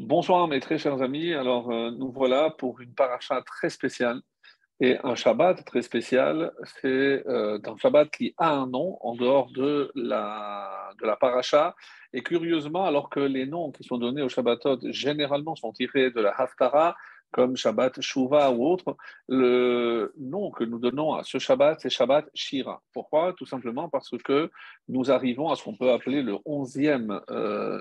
Bonsoir mes très chers amis. Alors euh, nous voilà pour une paracha très spéciale et un Shabbat très spécial. C'est euh, un Shabbat qui a un nom en dehors de la, de la paracha. Et curieusement, alors que les noms qui sont donnés au Shabbatot généralement sont tirés de la Haftara, comme Shabbat Shuva ou autre, le nom que nous donnons à ce Shabbat, c'est Shabbat Shira. Pourquoi? Tout simplement parce que nous arrivons à ce qu'on peut appeler le onzième euh,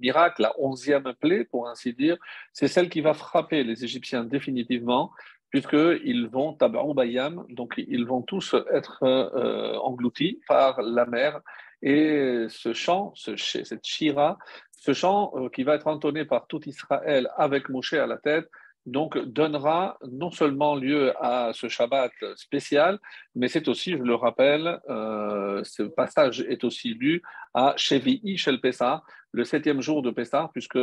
miracle, la onzième plaie, pour ainsi dire. C'est celle qui va frapper les Égyptiens définitivement, puisqu'ils vont bayam, donc ils vont tous être euh, engloutis par la mer. Et ce chant, ce, cette Shira, ce chant euh, qui va être entonné par tout Israël avec Moshe à la tête, donc donnera non seulement lieu à ce Shabbat spécial, mais c'est aussi, je le rappelle, euh, ce passage est aussi lu à Shevi'i Shel Pessah, le septième jour de Pessah, puisque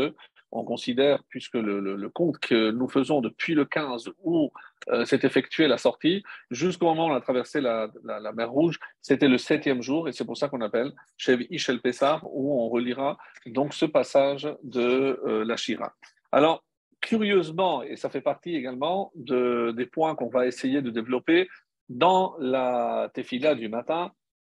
on considère, puisque le, compte que nous faisons depuis le 15 où euh, s'est effectuée la sortie, jusqu'au moment où on a traversé la, mer Rouge, c'était le septième jour, et c'est pour ça qu'on appelle Shevi'i Shel Pessah, où on relira donc ce passage de euh, la Shira. Alors, curieusement, et ça fait partie également de, des points qu'on va essayer de développer dans la tefila du matin,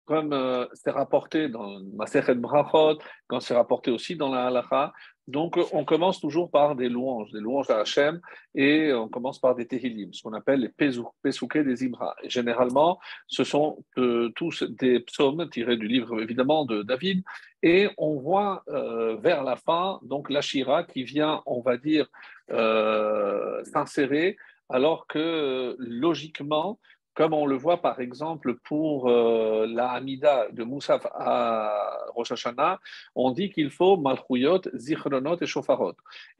comme euh, c'est rapporté dans Masechet Brachot, quand c'est rapporté aussi dans la halacha. Donc, on commence toujours par des louanges, des louanges à Hachem, et on commence par des Tehillim, ce qu'on appelle les Pesouké des Ibra. Et généralement, ce sont euh, tous des psaumes tirés du livre, évidemment, de David, et on voit euh, vers la fin, donc la Shira qui vient, on va dire, s'insérer, alors que logiquement, comme on le voit par exemple pour euh, la Hamida de Moussaf à Rosh Hashanah, on dit qu'il faut Malchuyot, Zichronot et Shofarot.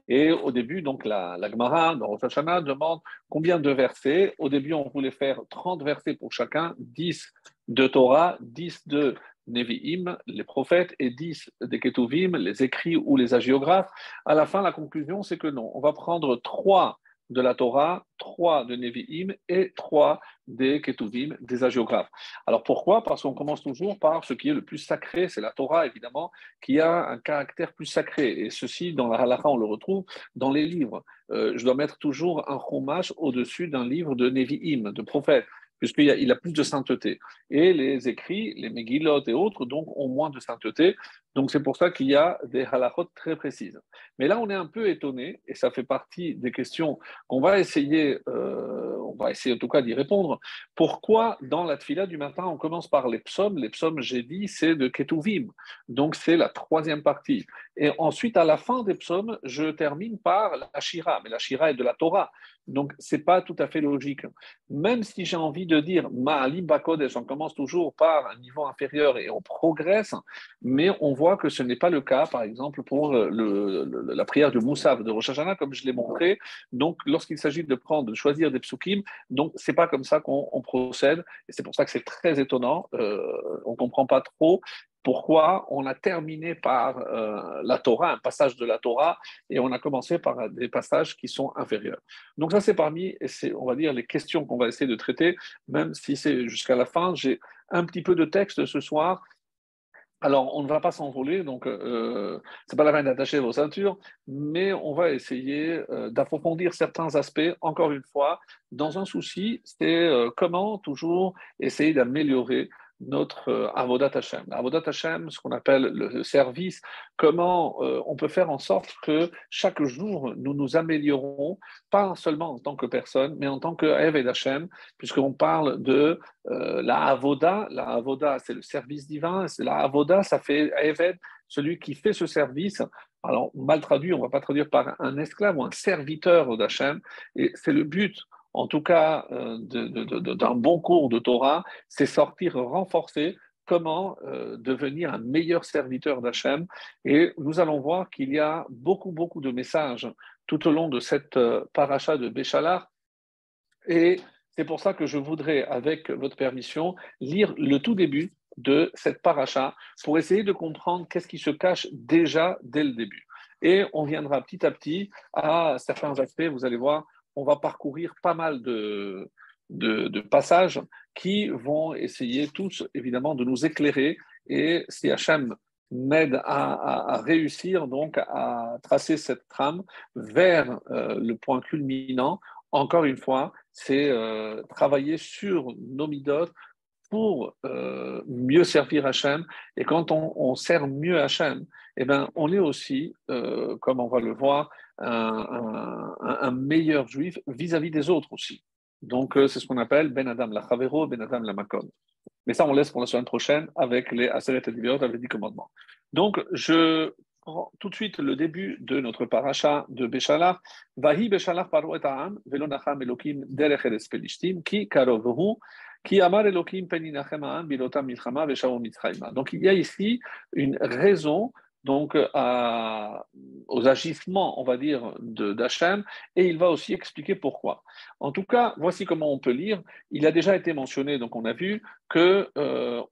Et au début, donc la, la Gemara de Rosh Hashanah demande combien de versets. Au début, on voulait faire 30 versets pour chacun, 10 de Torah, 10 de Nevi'im, les prophètes, et 10 des Ketuvim, les écrits ou les agiographes. À la fin, la conclusion, c'est que non. On va prendre trois de la Torah, trois de Nevi'im et trois des Ketuvim, des agiographes. Alors pourquoi? Parce qu'on commence toujours par ce qui est le plus sacré, c'est la Torah évidemment, qui a un caractère plus sacré. Et ceci, dans la halakha, on le retrouve dans les livres. Euh, je dois mettre toujours un chumash au-dessus d'un livre de Nevi'im, de prophètes puisqu'il a, plus de sainteté. Et les écrits, les Megillot et autres, donc, ont moins de sainteté. Donc, c'est pour ça qu'il y a des halachot très précises. Mais là, on est un peu étonné, et ça fait partie des questions qu'on va essayer, euh, on va essayer en tout cas d'y répondre. Pourquoi, dans la tfila du matin, on commence par les psaumes? Les psaumes, j'ai dit, c'est de Ketuvim. Donc, c'est la troisième partie. Et ensuite, à la fin des psaumes, je termine par la Shira. Mais la Shira est de la Torah. Donc, ce n'est pas tout à fait logique. Même si j'ai envie de dire Ma'alim Bakodesh, on commence toujours par un niveau inférieur et on progresse, mais on voit que ce n'est pas le cas, par exemple, pour la prière de Moussaf de Rosh comme je l'ai montré. Donc, lorsqu'il s'agit de prendre, de choisir des psukim, donc c'est pas comme ça qu'on procède, et c'est pour ça que c'est très étonnant. Euh, on comprend pas trop pourquoi on a terminé par euh, la Torah, un passage de la Torah, et on a commencé par des passages qui sont inférieurs. Donc ça, c'est parmi, on va dire, les questions qu'on va essayer de traiter, même si c'est jusqu'à la fin. J'ai un petit peu de texte ce soir. Alors, on ne va pas s'envoler, donc euh, c'est pas la peine d'attacher vos ceintures, mais on va essayer euh, d'approfondir certains aspects, encore une fois, dans un souci, c'est euh, comment toujours essayer d'améliorer notre euh, Avodat Hashem. Avodat Hashem, ce qu'on appelle le service, comment euh, on peut faire en sorte que chaque jour nous nous améliorons, pas seulement en tant que personne, mais en tant que Eved Hashem, puisqu'on parle de euh, la Avoda. La Avoda, c'est le service divin. La Avoda, ça fait Eved, celui qui fait ce service. Alors, mal traduit, on ne va pas traduire par un esclave ou un serviteur d'Hachem, et c'est le but en tout cas euh, d'un bon cours de Torah, c'est sortir renforcé comment euh, devenir un meilleur serviteur d'Hachem. Et nous allons voir qu'il y a beaucoup, beaucoup de messages tout au long de cette euh, paracha de Béchalar. Et c'est pour ça que je voudrais, avec votre permission, lire le tout début de cette paracha pour essayer de comprendre qu'est-ce qui se cache déjà dès le début. Et on viendra petit à petit à certains aspects, vous allez voir, on va parcourir pas mal de, passages qui vont essayer tous, évidemment, de nous éclairer. Et si Hachem m'aide à, réussir donc à tracer cette trame vers euh, le point culminant. Encore une fois, c'est euh, travailler sur nos midotes pour euh, mieux servir Hachem. Et quand on, sert mieux Hachem, eh ben, on est aussi, comme on va le voir, un, meilleur juif vis-à-vis des autres aussi. Donc, c'est ce qu'on appelle Ben Adam la Chavero, Ben Adam la Makom. Mais ça, on laisse pour la semaine prochaine avec les Aseret et avec les 10 commandements. Donc, je prends tout de suite le début de notre paracha de Béchalar. Vahi Béchalar paro et ha'am, velo elokim derech eres ki Donc, il y a ici une raison donc aux agissements, on va dire, d'Hachem, et il va aussi expliquer pourquoi. En tout cas, voici comment on peut lire. Il a déjà été mentionné, donc on a vu que euh,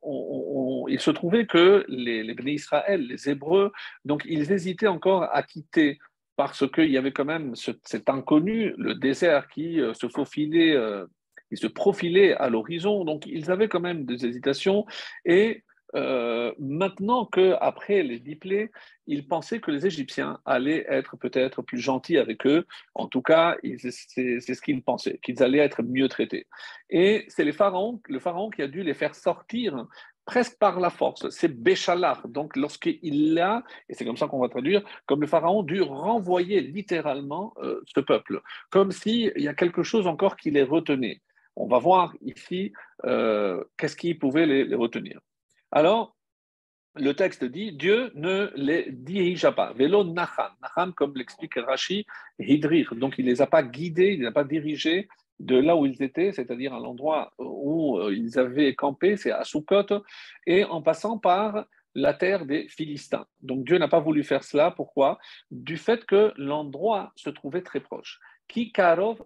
se trouvait que les, les Israël, les Hébreux, donc ils hésitaient encore à quitter parce qu'il y avait quand même cet inconnu, le désert qui euh, se faufilait, euh, se profilait à l'horizon. Donc ils avaient quand même des hésitations et euh, maintenant qu'après les diplés, ils pensaient que les Égyptiens allaient être peut-être plus gentils avec eux. En tout cas, c'est ce qu'ils pensaient, qu'ils allaient être mieux traités. Et c'est le pharaon qui a dû les faire sortir presque par la force. C'est Béchalar. Donc, lorsqu'il l'a, et c'est comme ça qu'on va traduire, comme le pharaon dû renvoyer littéralement euh, ce peuple, comme s'il y a quelque chose encore qui les retenait. On va voir ici euh, qu'est-ce qui pouvait les retenir. Alors, le texte dit Dieu ne les dirigea pas. Vélo Nacham. Nacham, comme l'explique Rashi, Hidrir. Donc, il ne les a pas guidés, il ne les a pas dirigés de là où ils étaient, c'est-à-dire à, l'endroit où euh, ils avaient campé, c'est à Soukot, et en passant par la terre des Philistins. Donc Dieu n'a pas voulu faire cela. Pourquoi? Du fait que l'endroit se trouvait très proche. Kikarov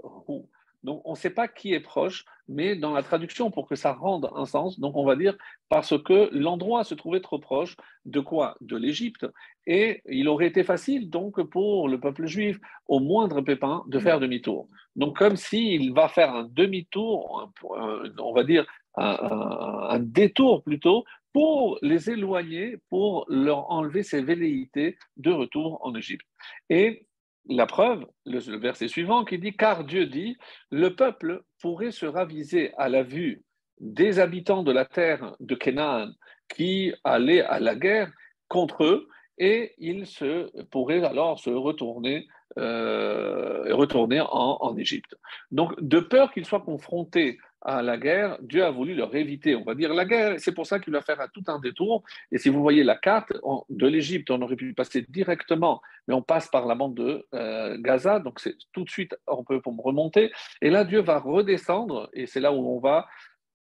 donc, on ne sait pas qui est proche, mais dans la traduction, pour que ça rende un sens, donc on va dire parce que l'endroit se trouvait trop proche de quoi? De l'Égypte. Et il aurait été facile, donc, pour le peuple juif, au moindre pépin, de faire demi-tour. Donc, comme s'il va faire un demi-tour, on va dire un, détour plutôt, pour les éloigner, pour leur enlever ces velléités de retour en Égypte. Et la preuve, le, verset suivant qui dit Car Dieu dit, le peuple pourrait se raviser à la vue des habitants de la terre de Canaan qui allaient à la guerre contre eux, et ils se, pourraient alors se retourner, euh, retourner en Égypte. Donc, de peur qu'ils soient confrontés à la guerre, Dieu a voulu leur éviter, on va dire, la guerre. C'est pour ça qu'il va faire tout un détour. Et si vous voyez la carte de l'Égypte, on aurait pu passer directement, mais on passe par la bande de euh, Gaza, donc c'est tout de suite, on peut remonter. Et là, Dieu va redescendre, et c'est là où on va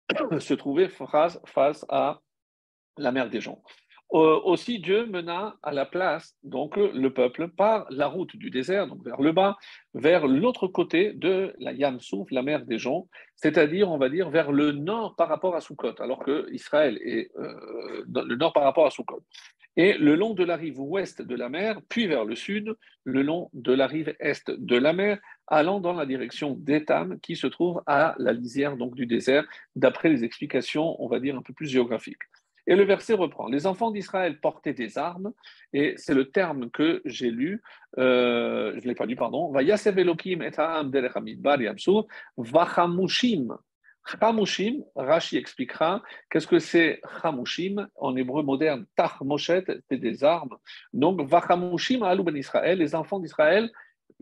se trouver face à la mer des gens. Euh, aussi, Dieu mena à la place donc le peuple par la route du désert, donc vers le bas, vers l'autre côté de la Yamsouf, la mer des gens, c'est-à-dire, on va dire, vers le nord par rapport à Sukkot, alors que Israël est euh, le nord par rapport à Sukkot. Et le long de la rive ouest de la mer, puis vers le sud, le long de la rive est de la mer, allant dans la direction d'Etam, qui se trouve à la lisière donc, du désert, d'après les explications, on va dire, un peu plus géographiques. Et le verset reprend. Les enfants d'Israël portaient des armes, et c'est le terme que j'ai lu, euh, je ne l'ai pas lu, pardon. Va Yasev Elohim et Bar Vachamushim. Chamushim, Rashi expliquera qu'est-ce que c'est Chamushim en hébreu moderne. Tachmoshet, c'est des armes. Donc, Vachamushim, Alou ben Israël, les enfants d'Israël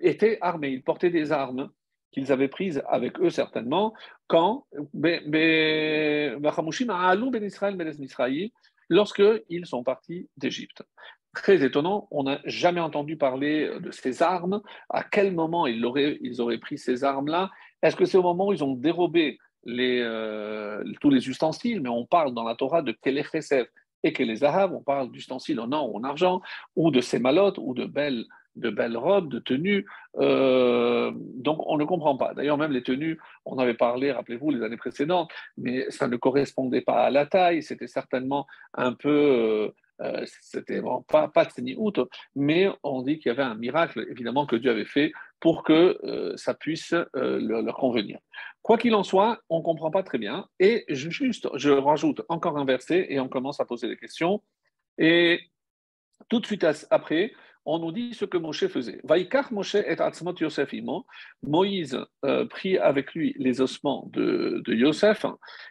étaient armés, ils portaient des armes qu'ils avaient prises avec eux certainement, quand ben lorsqu'ils sont partis d'Égypte. Très étonnant, on n'a jamais entendu parler de ces armes. À quel moment ils auraient, ils auraient pris ces armes-là Est-ce que c'est au moment où ils ont dérobé les, euh, tous les ustensiles Mais on parle dans la Torah de Kelechesef et que on parle d'ustensiles en or ou en argent, ou de sémalotes, ou de belles de belles robes, de tenues. Euh, donc on ne comprend pas. D'ailleurs, même les tenues, on avait parlé, rappelez-vous, les années précédentes, mais ça ne correspondait pas à la taille, c'était certainement un peu... Euh, euh, c'était pas, pas de mais on dit qu'il y avait un miracle, évidemment, que Dieu avait fait pour que ça puisse leur, convenir. Quoi qu'il en soit, on ne comprend pas très bien. Et juste, je rajoute encore un verset et on commence à poser des questions. Et tout de suite après, on nous dit ce que Moshe faisait. Vaikar Moshe et Yosef imo. Moïse euh, prit avec lui les ossements de, de Yosef,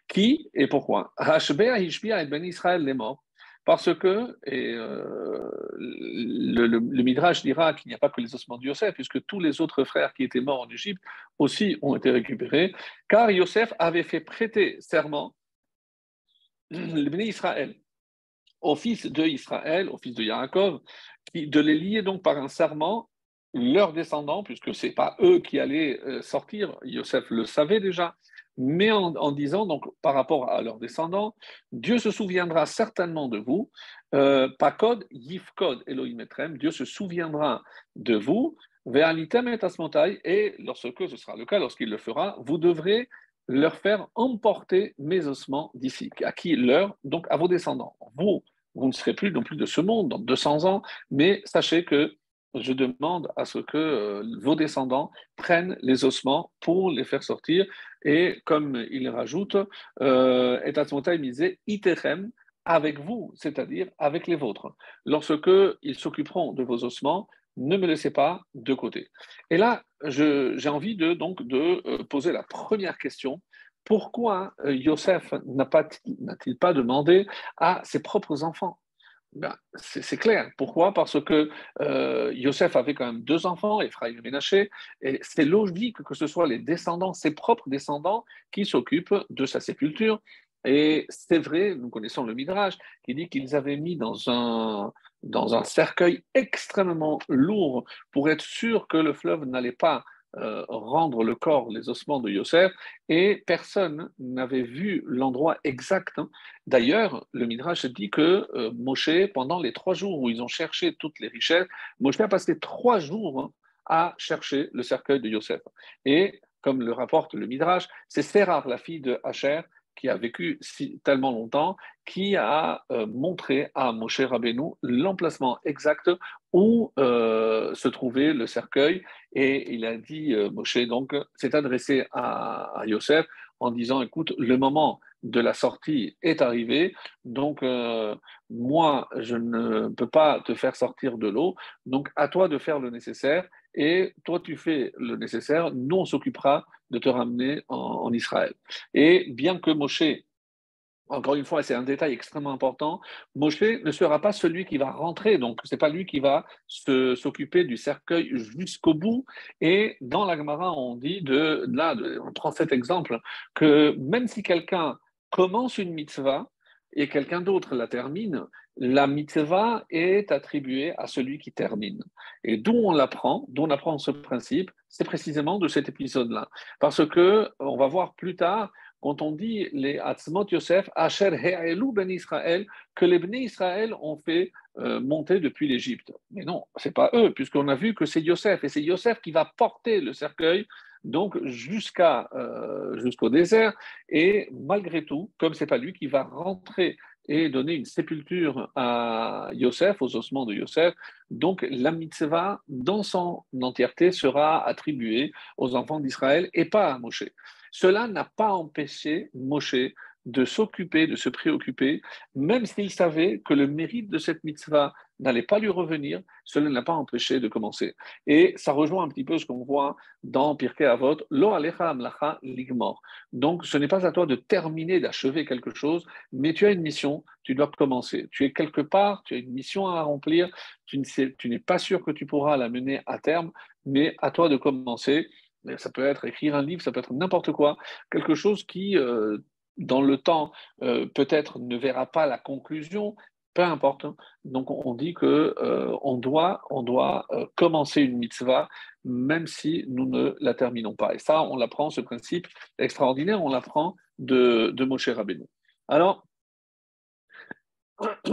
qui et pourquoi? Et Ben Israël les. Parce que, et euh, le, Midrash dira qu'il n'y a pas que les ossements de Yosef, puisque tous les autres frères qui étaient morts en Égypte aussi ont été récupérés, car Yosef avait fait prêter serment le Israël au fils de Israël, au fils de Yaakov, de les lier donc par un serment leurs descendants, puisque ce n'est pas eux qui allaient euh, sortir, Yosef le savait déjà, mais en, disant, donc par rapport à leurs descendants, Dieu se souviendra certainement de vous, euh, Pakod, Yifkod, Elohim Etrem, Dieu se souviendra de vous, Ve'alitem et lorsque ce sera le cas, lorsqu'il le fera, vous devrez leur faire emporter mes ossements d'ici. À qui leur Donc à vos descendants. Vous, vous ne serez plus non plus de ce monde dans 200 ans, mais sachez que je demande à ce que euh, vos descendants prennent les ossements pour les faire sortir. Et comme il rajoute, euh, et il disait, iterem, avec vous, c'est-à-dire avec les vôtres. Lorsque ils s'occuperont de vos ossements, ne me laissez pas de côté. Et là, j'ai envie de, donc, de euh, poser la première question. Pourquoi euh, Yosef n'a-t-il pas demandé à ses propres enfants? Ben, c'est clair. Pourquoi? Parce que euh, Yosef avait quand même deux enfants, Ephraim et Ménaché, et c'est logique que ce soit les descendants, ses propres descendants, qui s'occupent de sa sépulture. Et c'est vrai, nous connaissons le Midrash, qui dit qu'ils avaient mis dans un, dans un cercueil extrêmement lourd pour être sûr que le fleuve n'allait pas euh, rendre le corps, les ossements de Yosef, et personne n'avait vu l'endroit exact. Hein. D'ailleurs, le Midrash dit que euh, Moshe, pendant les trois jours où ils ont cherché toutes les richesses, Moshe a passé trois jours hein, à chercher le cercueil de Yosef. Et comme le rapporte le Midrash, c'est Sérar, la fille de Hacher, qui a vécu si, tellement longtemps, qui a euh, montré à Moshe Rabbeinu l'emplacement exact où euh, se trouvait le cercueil. Et il a dit, euh, Moshe, donc, s'est adressé à, à, Yosef en disant, écoute, le moment de la sortie est arrivé, donc moi, je ne peux pas te faire sortir de l'eau, donc à toi de faire le nécessaire. Et toi tu fais le nécessaire, nous on s'occupera de te ramener en, Israël. Et bien que Moshe, encore une fois, c'est un détail extrêmement important, Moshe ne sera pas celui qui va rentrer, donc ce n'est pas lui qui va s'occuper du cercueil jusqu'au bout. Et dans la Gemara, on dit, de, là, on prend cet exemple, que même si quelqu'un commence une mitzvah, et quelqu'un d'autre la termine, la mitzvah est attribuée à celui qui termine. Et d'où on l'apprend, d'où on apprend ce principe, c'est précisément de cet épisode-là. Parce que on va voir plus tard, quand on dit les Atzmot Yosef, Asher He'elu ben Israël, que les ben Israël ont fait euh, monter depuis l'Égypte. Mais non, c'est pas eux, puisqu'on a vu que c'est Yosef, et c'est Yosef qui va porter le cercueil donc jusqu'à euh, jusqu'au désert. Et malgré tout, comme c'est pas lui qui va rentrer et donner une sépulture à Yosef, aux ossements de Yosef, donc la mitzvah dans son entièreté sera attribuée aux enfants d'Israël et pas à Moshe. Cela n'a pas empêché Moshe de s'occuper, de se préoccuper, même s'il savait que le mérite de cette mitzvah n'allait pas lui revenir, cela n'a pas empêché de commencer. Et ça rejoint un petit peu ce qu'on voit dans Pirkei Avot, Lo alecha amlacha ligmor. Donc ce n'est pas à toi de terminer, d'achever quelque chose, mais tu as une mission, tu dois commencer. Tu es quelque part, tu as une mission à remplir, tu n'es pas sûr que tu pourras la mener à terme, mais à toi de commencer. Ça peut être écrire un livre, ça peut être n'importe quoi, quelque chose qui, euh, dans le temps, euh, peut-être ne verra pas la conclusion, peu importe. Donc on dit que euh, on doit, on doit euh, commencer une mitzvah même si nous ne la terminons pas. Et ça, on l'apprend, ce principe extraordinaire, on l'apprend de, de Moshe Rabbeinu. Alors,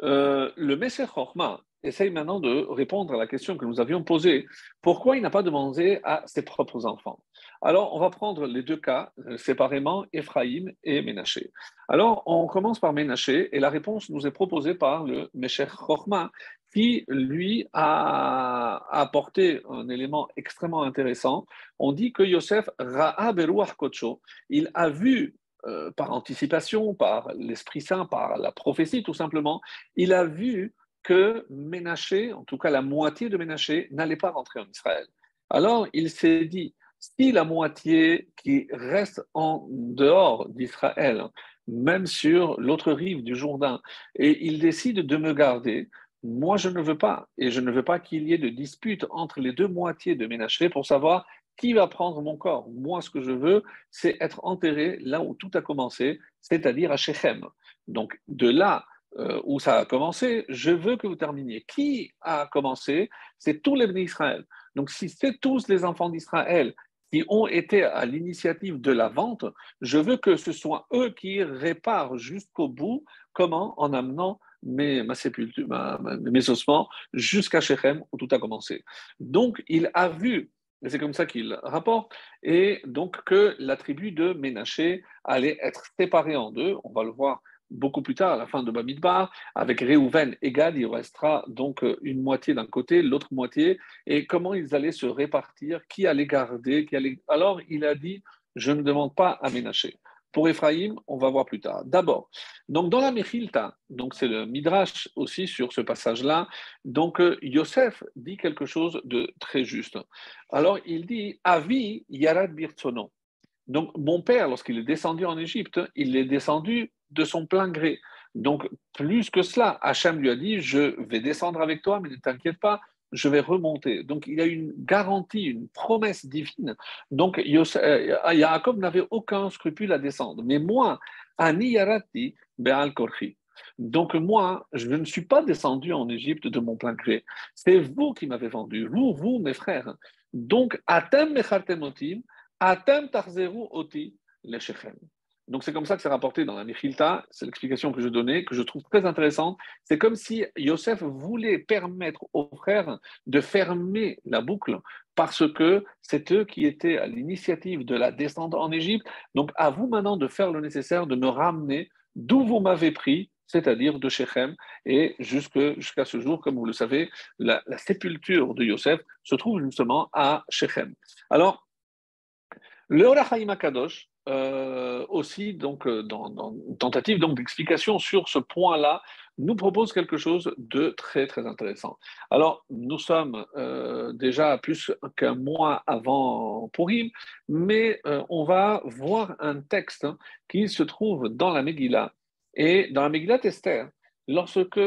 le Messer Chorma, essaye maintenant de répondre à la question que nous avions posée. Pourquoi il n'a pas demandé à ses propres enfants? Alors, on va prendre les deux cas euh, séparément, Ephraïm et Ménaché. Alors, on commence par Ménaché et la réponse nous est proposée par le Mesher Chorma qui, lui, a apporté un élément extrêmement intéressant. On dit que Yosef Ra'a Beruach Kocho, il a vu euh, par anticipation, par l'Esprit Saint, par la prophétie tout simplement, il a vu que Ménaché, en tout cas la moitié de Ménaché, n'allait pas rentrer en Israël. Alors il s'est dit, si la moitié qui reste en dehors d'Israël, même sur l'autre rive du Jourdain, et il décide de me garder, moi je ne veux pas, et je ne veux pas qu'il y ait de dispute entre les deux moitiés de Ménaché pour savoir qui va prendre mon corps. Moi, ce que je veux, c'est être enterré là où tout a commencé, c'est-à-dire à Shechem. Donc de là euh, où ça a commencé, je veux que vous terminiez. Qui a commencé? C'est tous les bénis d'Israël. Donc si c'est tous les enfants d'Israël qui ont été à l'initiative de la vente, je veux que ce soit eux qui réparent jusqu'au bout. Comment En amenant mes, ma mes ossements jusqu'à Shechem où tout a commencé. Donc il a vu et c'est comme ça qu'il rapporte, et donc que la tribu de Ménaché allait être séparée en deux. On va le voir beaucoup plus tard, à la fin de Bamidbar, avec Réhouven et Gad, il restera donc une moitié d'un côté, l'autre moitié, et comment ils allaient se répartir, qui allait garder, qui allait... Alors il a dit, je ne demande pas à Ménaché. Pour Ephraïm, on va voir plus tard. D'abord, donc dans la Mechilta, donc c'est le Midrash aussi sur ce passage-là, donc euh, Yosef dit quelque chose de très juste. Alors il dit Avi Yarad Birtsono. Donc mon père, lorsqu'il est descendu en Égypte, il est descendu de son plein gré. Donc, plus que cela, Hachem lui a dit, je vais descendre avec toi, mais ne t'inquiète pas, je vais remonter. Donc, il y a une garantie, une promesse divine. Donc, euh, Yaakov n'avait aucun scrupule à descendre. Mais moi, Ani Yarati Be'al Korchi. Donc, moi, je ne suis pas descendu en Égypte de mon plein gré. C'est vous qui m'avez vendu, vous, vous, mes frères. Donc, Atem Mechartemotim, Atem Tarzeru Oti, le donc c'est comme ça que c'est rapporté dans la Mechilta, c'est l'explication que je donnais, que je trouve très intéressante. C'est comme si Yosef voulait permettre aux frères de fermer la boucle parce que c'est eux qui étaient à l'initiative de la descente en Égypte. Donc à vous maintenant de faire le nécessaire, de me ramener d'où vous m'avez pris, c'est-à-dire de Shechem, et jusqu'à ce jour, comme vous le savez, la, sépulture de Yosef se trouve justement à Shechem. Alors, le Orachaim Kadosh, euh, aussi, donc, euh, dans, dans tentative donc, d'explication sur ce point-là, nous propose quelque chose de très, très intéressant. Alors, nous sommes euh, déjà plus qu'un mois avant Purim, mais on va voir un texte qui se trouve dans la Megillah. Et dans la Megillah Esther, lorsque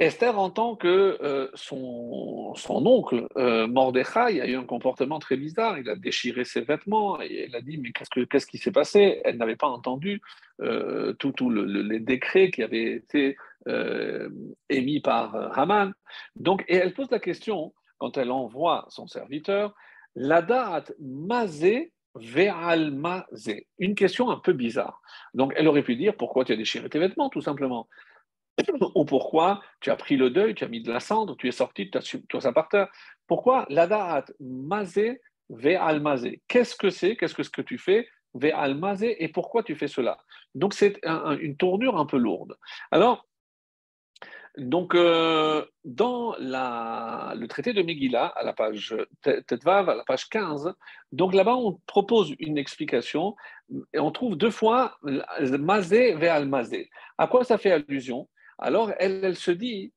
Esther entend que euh, son, oncle, euh, Mordechai, a eu un comportement très bizarre? Il a déchiré ses vêtements et elle a dit Mais qu'est-ce, qui s'est passé? Elle n'avait pas entendu euh, tous les décrets qui avaient été euh, émis par Haman. Donc, et elle pose la question, quand elle envoie son serviteur, Mazé Ve'al Mazé. Une question un peu bizarre. Donc, elle aurait pu dire Pourquoi tu as déchiré tes vêtements, tout simplement? ou pourquoi tu as pris le deuil, tu as mis de la cendre, tu es sorti de toi par terre. Pourquoi L'adaat mazé ve al mazé. Qu'est-ce que c'est? Qu'est-ce que, tu fais ve al mazé et pourquoi tu fais cela? Donc c'est une tournure un peu lourde. Alors, euh, dans le traité de Megillah, à la page Tetvav, à la page 15, donc là-bas, on propose une explication et on trouve deux fois mazé ve al mazé. À quoi ça fait allusion? Alors elle, se dit,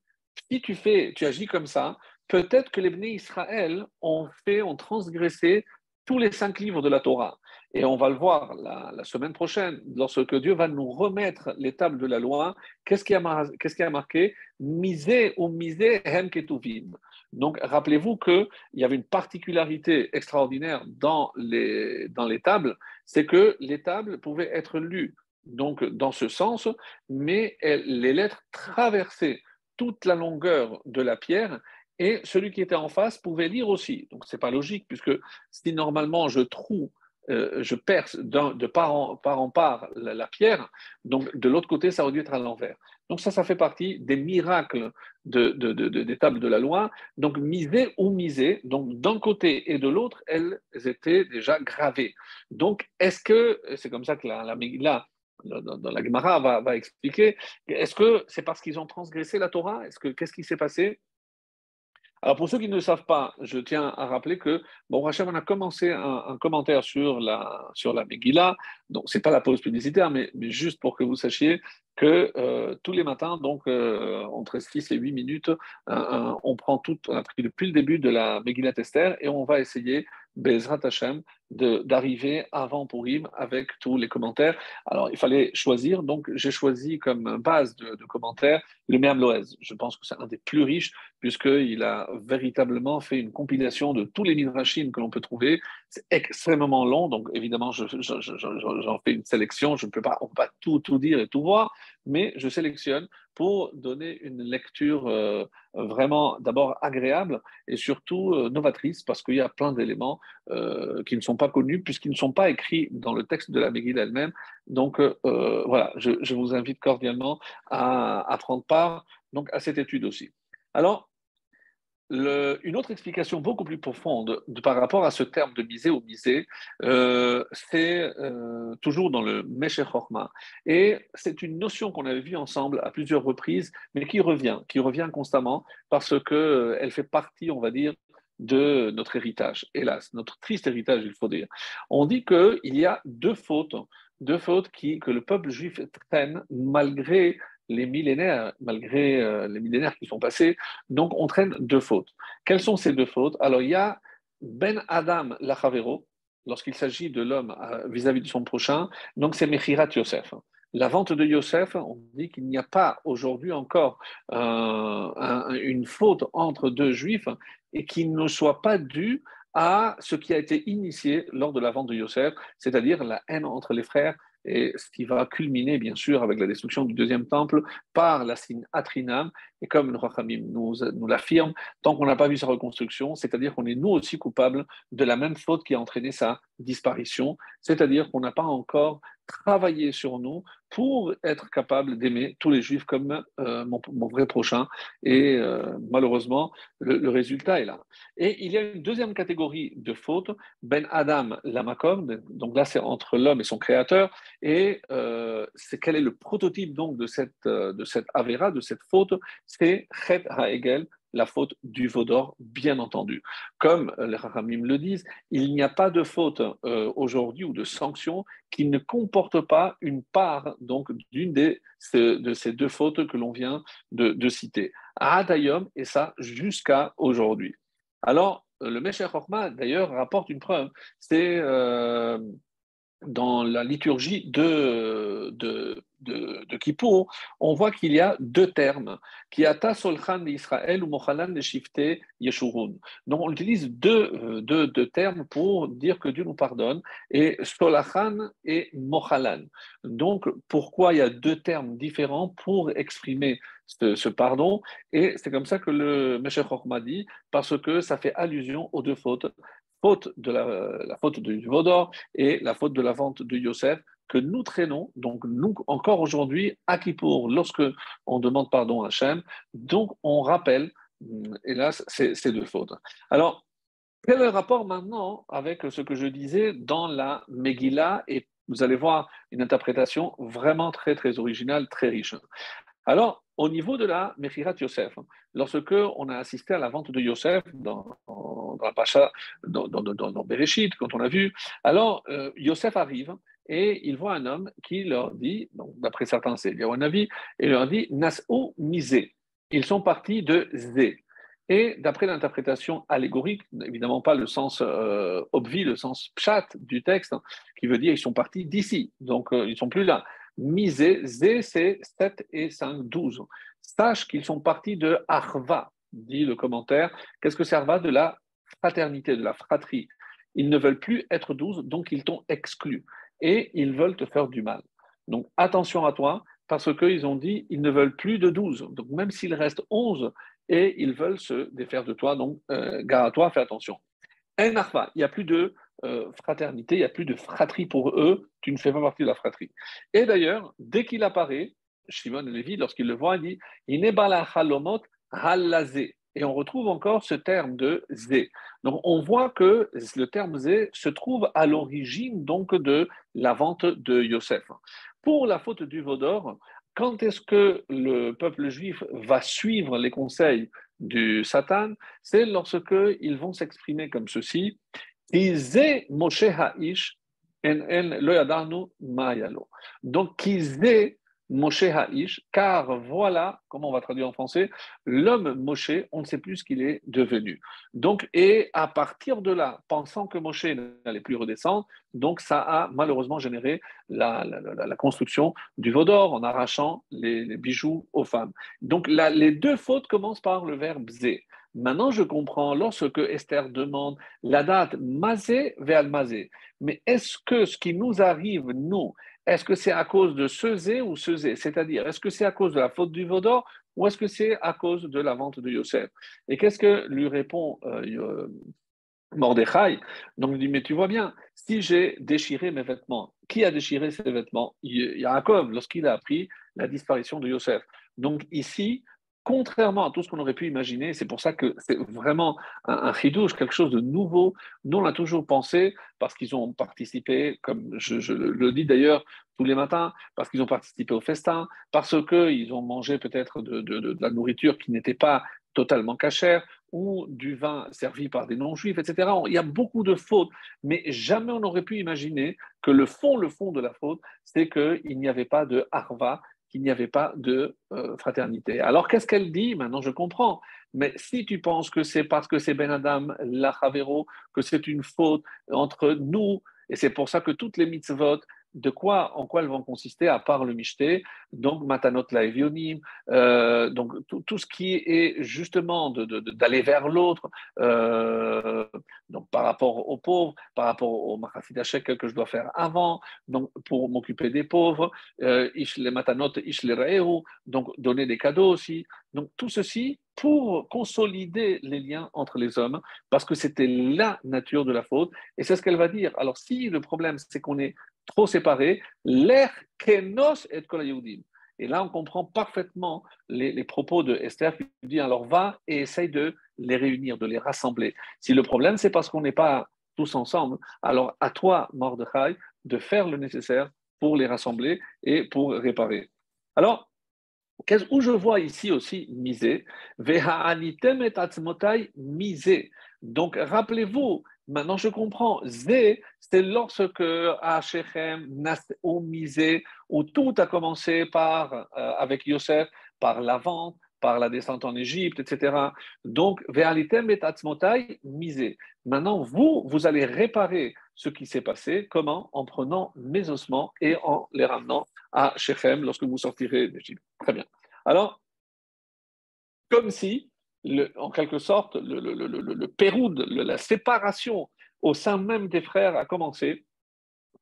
si tu fais, tu agis comme ça, peut-être que les bénis Israël ont fait, ont transgressé tous les cinq livres de la Torah. Et on va le voir la, semaine prochaine, lorsque Dieu va nous remettre les tables de la loi. Qu'est-ce qui a, a marqué? Misé ou misé hem ketuvim. Donc, rappelez-vous qu'il y avait une particularité extraordinaire dans les, dans les tables, c'est que les tables pouvaient être lues donc dans ce sens, mais les lettres traversaient toute la longueur de la pierre et celui qui était en face pouvait lire aussi. Donc ce n'est pas logique, puisque si normalement je trouve, euh, je perce de part en, part la, pierre, donc de l'autre côté, ça aurait dû être à l'envers. Donc ça, ça fait partie des miracles de, des tables de la loi. Donc miser ou miser, donc d'un côté et de l'autre, elles étaient déjà gravées. Donc est-ce que, c'est comme ça que la, la, dans, la Gemara va, expliquer, est-ce que c'est parce qu'ils ont transgressé la Torah? Est-ce que qu'est-ce qui s'est passé? Alors pour ceux qui ne le savent pas, je tiens à rappeler que, bon, Rachel, on a commencé un, commentaire sur la, sur la Megillah, donc ce n'est pas la pause publicitaire, mais, juste pour que vous sachiez que euh, tous les matins, donc euh, entre 6 et 8 minutes, on prend tout, on a pris depuis le début de la Megillah Tester et on va essayer Bezrat Hashem, d'arriver avant Purim avec tous les commentaires. Alors, il fallait choisir, donc j'ai choisi comme base de, commentaires le Meam Loez. Je pense que c'est un des plus riches, puisqu'il a véritablement fait une compilation de tous les midrashim que l'on peut trouver. C'est extrêmement long, donc évidemment, j'en fais une sélection. Je ne peux pas, pas tout, tout dire et tout voir, mais je sélectionne pour donner une lecture euh, vraiment d'abord agréable et surtout euh, novatrice, parce qu'il y a plein d'éléments euh, qui ne sont pas connus, puisqu'ils ne sont pas écrits dans le texte de la Megillah elle-même. Donc voilà, je, vous invite cordialement à, à prendre part donc, à cette étude aussi. Alors, une autre explication beaucoup plus profonde par rapport à ce terme de miser ou miser, euh, c'est euh, toujours dans le Meshech Et c'est une notion qu'on avait vue ensemble à plusieurs reprises, mais qui revient, qui revient constamment parce qu'elle euh, fait partie, on va dire, de notre héritage, hélas, notre triste héritage, il faut dire. On dit qu'il y a deux fautes, deux fautes qui, que le peuple juif traîne malgré les millénaires, malgré euh, les millénaires qui sont passés, donc on traîne deux fautes. Quelles sont ces deux fautes? Alors il y a Ben Adam Lachavero, lorsqu'il s'agit de l'homme euh, vis-à-vis de son prochain, donc c'est Mechirat Yosef. La vente de Yosef, on dit qu'il n'y a pas aujourd'hui encore euh, une faute entre deux juifs et qu'il ne soit pas dû à ce qui a été initié lors de la vente de Yosef, c'est-à-dire la haine entre les frères et ce qui va culminer bien sûr avec la destruction du deuxième temple par la signe Atrinam. Et comme le Rachamim nous, nous l'affirme, tant qu'on n'a pas vu sa reconstruction, c'est-à-dire qu'on est nous aussi coupables de la même faute qui a entraîné sa disparition, c'est-à-dire qu'on n'a pas encore travailler sur nous pour être capable d'aimer tous les juifs comme euh, mon, vrai prochain. Et euh, malheureusement, le, résultat est là. Et il y a une deuxième catégorie de fautes, Ben Adam Lamakom, donc là c'est entre l'homme et son créateur, et euh, c'est quel est le prototype donc de cette, de cette Avera, de cette faute, c'est Chet HaEgel, la faute du vaudor, bien entendu. Comme les Rahamim le disent, il n'y a pas de faute euh, aujourd'hui ou de sanction qui ne comporte pas une part donc d'une des de ces deux fautes que l'on vient de, citer. Adayom et ça jusqu'à aujourd'hui. Alors le Mesher Chorma d'ailleurs rapporte une preuve. C'est euh, dans la liturgie de, de, de, de on voit qu'il y a deux termes, qui ata solchan d'Israël ou mochalan de shifte yeshurun. Donc on utilise deux, deux, deux, termes pour dire que Dieu nous pardonne, et solachan et mochalan. Donc pourquoi il y a deux termes différents pour exprimer ce, pardon? Et c'est comme ça que le Meshech Chochma dit, parce que ça fait allusion aux deux fautes faute de la, faute du Vaudor et la faute de la vente de Yosef que nous traînons, donc nous, encore aujourd'hui, à Kippour, lorsque on demande pardon à Hachem, donc on rappelle, hélas, ces, ces deux fautes. Alors, quel est le rapport maintenant avec ce que je disais dans la Megillah? Et vous allez voir une interprétation vraiment très, très originale, très riche. Alors, au niveau de la Mechirat Yosef, lorsque on a assisté à la vente de Yosef dans, la Pacha, dans, dans, Bereshit, quand on a vu, alors euh, Yosef arrive et il voit un homme qui leur dit, d'après certains c'est avis, il leur dit Nas'u misé. Ils sont partis de Zé. Et d'après l'interprétation allégorique, évidemment pas le sens euh, obvi, le sens pshat du texte, hein, qui veut dire ils sont partis d'ici, donc euh, ils ne sont plus là misé, Zé, c'est 7 et 5, 12. Sache qu'ils sont partis de Arva, dit le commentaire. Qu'est-ce que c'est Arva De la fraternité, de la fratrie. Ils ne veulent plus être 12, donc ils t'ont exclu. Et ils veulent te faire du mal. Donc attention à toi, parce qu'ils ont dit ils ne veulent plus de 12. Donc même s'il reste 11, et ils veulent se défaire de toi, donc euh, gare à toi, fais attention. En Arva, il n'y a plus de euh, fraternité, il n'y a plus de fratrie pour eux, tu ne fais pas partie de la fratrie. Et d'ailleurs, dès qu'il apparaît, Shimon Lévi, lorsqu'il le voit, il dit halomot halazé. Et on retrouve encore ce terme de zé. Donc on voit que le terme zé se trouve à l'origine donc de la vente de Yosef. Pour la faute du Vaudor, quand est-ce que le peuple juif va suivre les conseils du Satan, c'est lorsque ils vont s'exprimer comme ceci Donc, qu'ils Moshe Ha'ish, car voilà, comment on va traduire en français, l'homme Moshe, on ne sait plus ce qu'il est devenu. Donc, et à partir de là, pensant que Moshe n'allait plus redescendre, donc ça a malheureusement généré la, construction du veau d'or en arrachant les, bijoux aux femmes. Donc, les deux fautes commencent par le verbe zé. Maintenant, je comprends lorsque Esther demande la date mazé vers mazé. Mais est-ce que ce qui nous arrive, nous, est-ce que c'est à cause de ce zé ou ce zé? C'est-à-dire, est-ce que c'est à cause de la faute du Vaudor ou est-ce que c'est à cause de la vente de Yosef? Et qu'est-ce que lui répond euh, Mordechai? Donc il dit, mais tu vois bien, si j'ai déchiré mes vêtements, qui a déchiré ses vêtements? Yaakov, lorsqu'il a appris la disparition de Yosef. Donc ici, contrairement à tout ce qu'on aurait pu imaginer. C'est pour ça que c'est vraiment un, chidouche, quelque chose de nouveau. Nous, on a toujours pensé, parce qu'ils ont participé, comme je, le dis d'ailleurs tous les matins, parce qu'ils ont participé au festin, parce qu'ils ont mangé peut-être de, la nourriture qui n'était pas totalement cachère, ou du vin servi par des non-juifs, etc. Il y a beaucoup de fautes, mais jamais on n'aurait pu imaginer que le fond, le fond de la faute, c'est qu'il n'y avait pas de harva, qu'il n'y avait pas de euh, fraternité. Alors qu'est-ce qu'elle dit? Maintenant, je comprends. Mais si tu penses que c'est parce que c'est Ben Adam, la que c'est une faute entre nous, et c'est pour ça que toutes les mitzvot de quoi, en quoi elles vont consister, à part le michté, donc matanot laevionim, euh, donc tout, ce qui est justement d'aller vers l'autre, euh, donc par rapport aux pauvres, par rapport au machafidachek que je dois faire avant, donc pour m'occuper des pauvres, euh, les matanot ish donc donner des cadeaux aussi, donc tout ceci pour consolider les liens entre les hommes, parce que c'était la nature de la faute, et c'est ce qu'elle va dire. Alors si le problème c'est qu'on est trop séparés, l'air kenos et kolayoudim. Et là, on comprend parfaitement les, propos de Esther qui dit alors va et essaye de les réunir, de les rassembler. Si le problème, c'est parce qu'on n'est pas tous ensemble, alors à toi, Mordechai, de faire le nécessaire pour les rassembler et pour réparer. Alors, où je vois ici aussi miser, ve'ha'anitem et miser. Donc, rappelez-vous, Maintenant, je comprends. Zé, c'est lorsque à Shechem, au misé, où tout a commencé par, euh, avec Yosef, par la vente, par la descente en Égypte, etc. Donc, Ve'alitem et Atzmotai, misé. Maintenant, vous, vous allez réparer ce qui s'est passé. Comment? En prenant mes ossements et en les ramenant à Shechem lorsque vous sortirez d'Égypte. Très bien. Alors, comme si en quelque sorte, le, le, la séparation au sein même des frères a commencé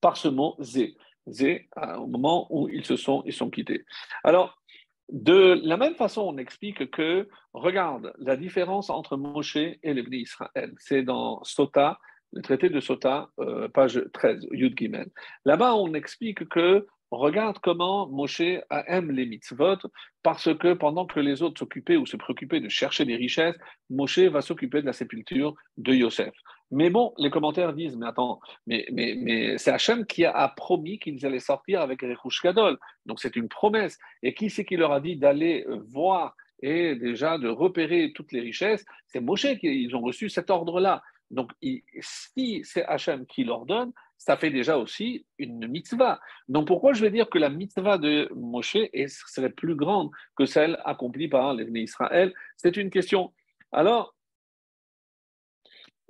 par ce mot zé. Zé, au moment où ils se sont, quittés. Alors, de la même façon, on explique que, regarde, la différence entre Moshe et les Israël, c'est dans Sota, le traité de Sota, euh, page 13, Yud Gimel. Là-bas, on explique que Regarde comment Moshe aime les mitzvot, parce que pendant que les autres s'occupaient ou se préoccupaient de chercher des richesses, Moshe va s'occuper de la sépulture de Yosef. Mais bon, les commentaires disent, mais attends, mais, mais, mais c'est Hachem qui a promis qu'ils allaient sortir avec Rechush Gadol. Donc c'est une promesse. Et qui c'est qui leur a dit d'aller voir et déjà de repérer toutes les richesses? C'est Moshe qui ils ont reçu cet ordre-là. Donc si c'est Hachem qui leur donne, ça fait déjà aussi une mitzvah. Donc pourquoi je vais dire que la mitzvah de Moshe serait plus grande que celle accomplie par les Israël? C'est une question. Alors,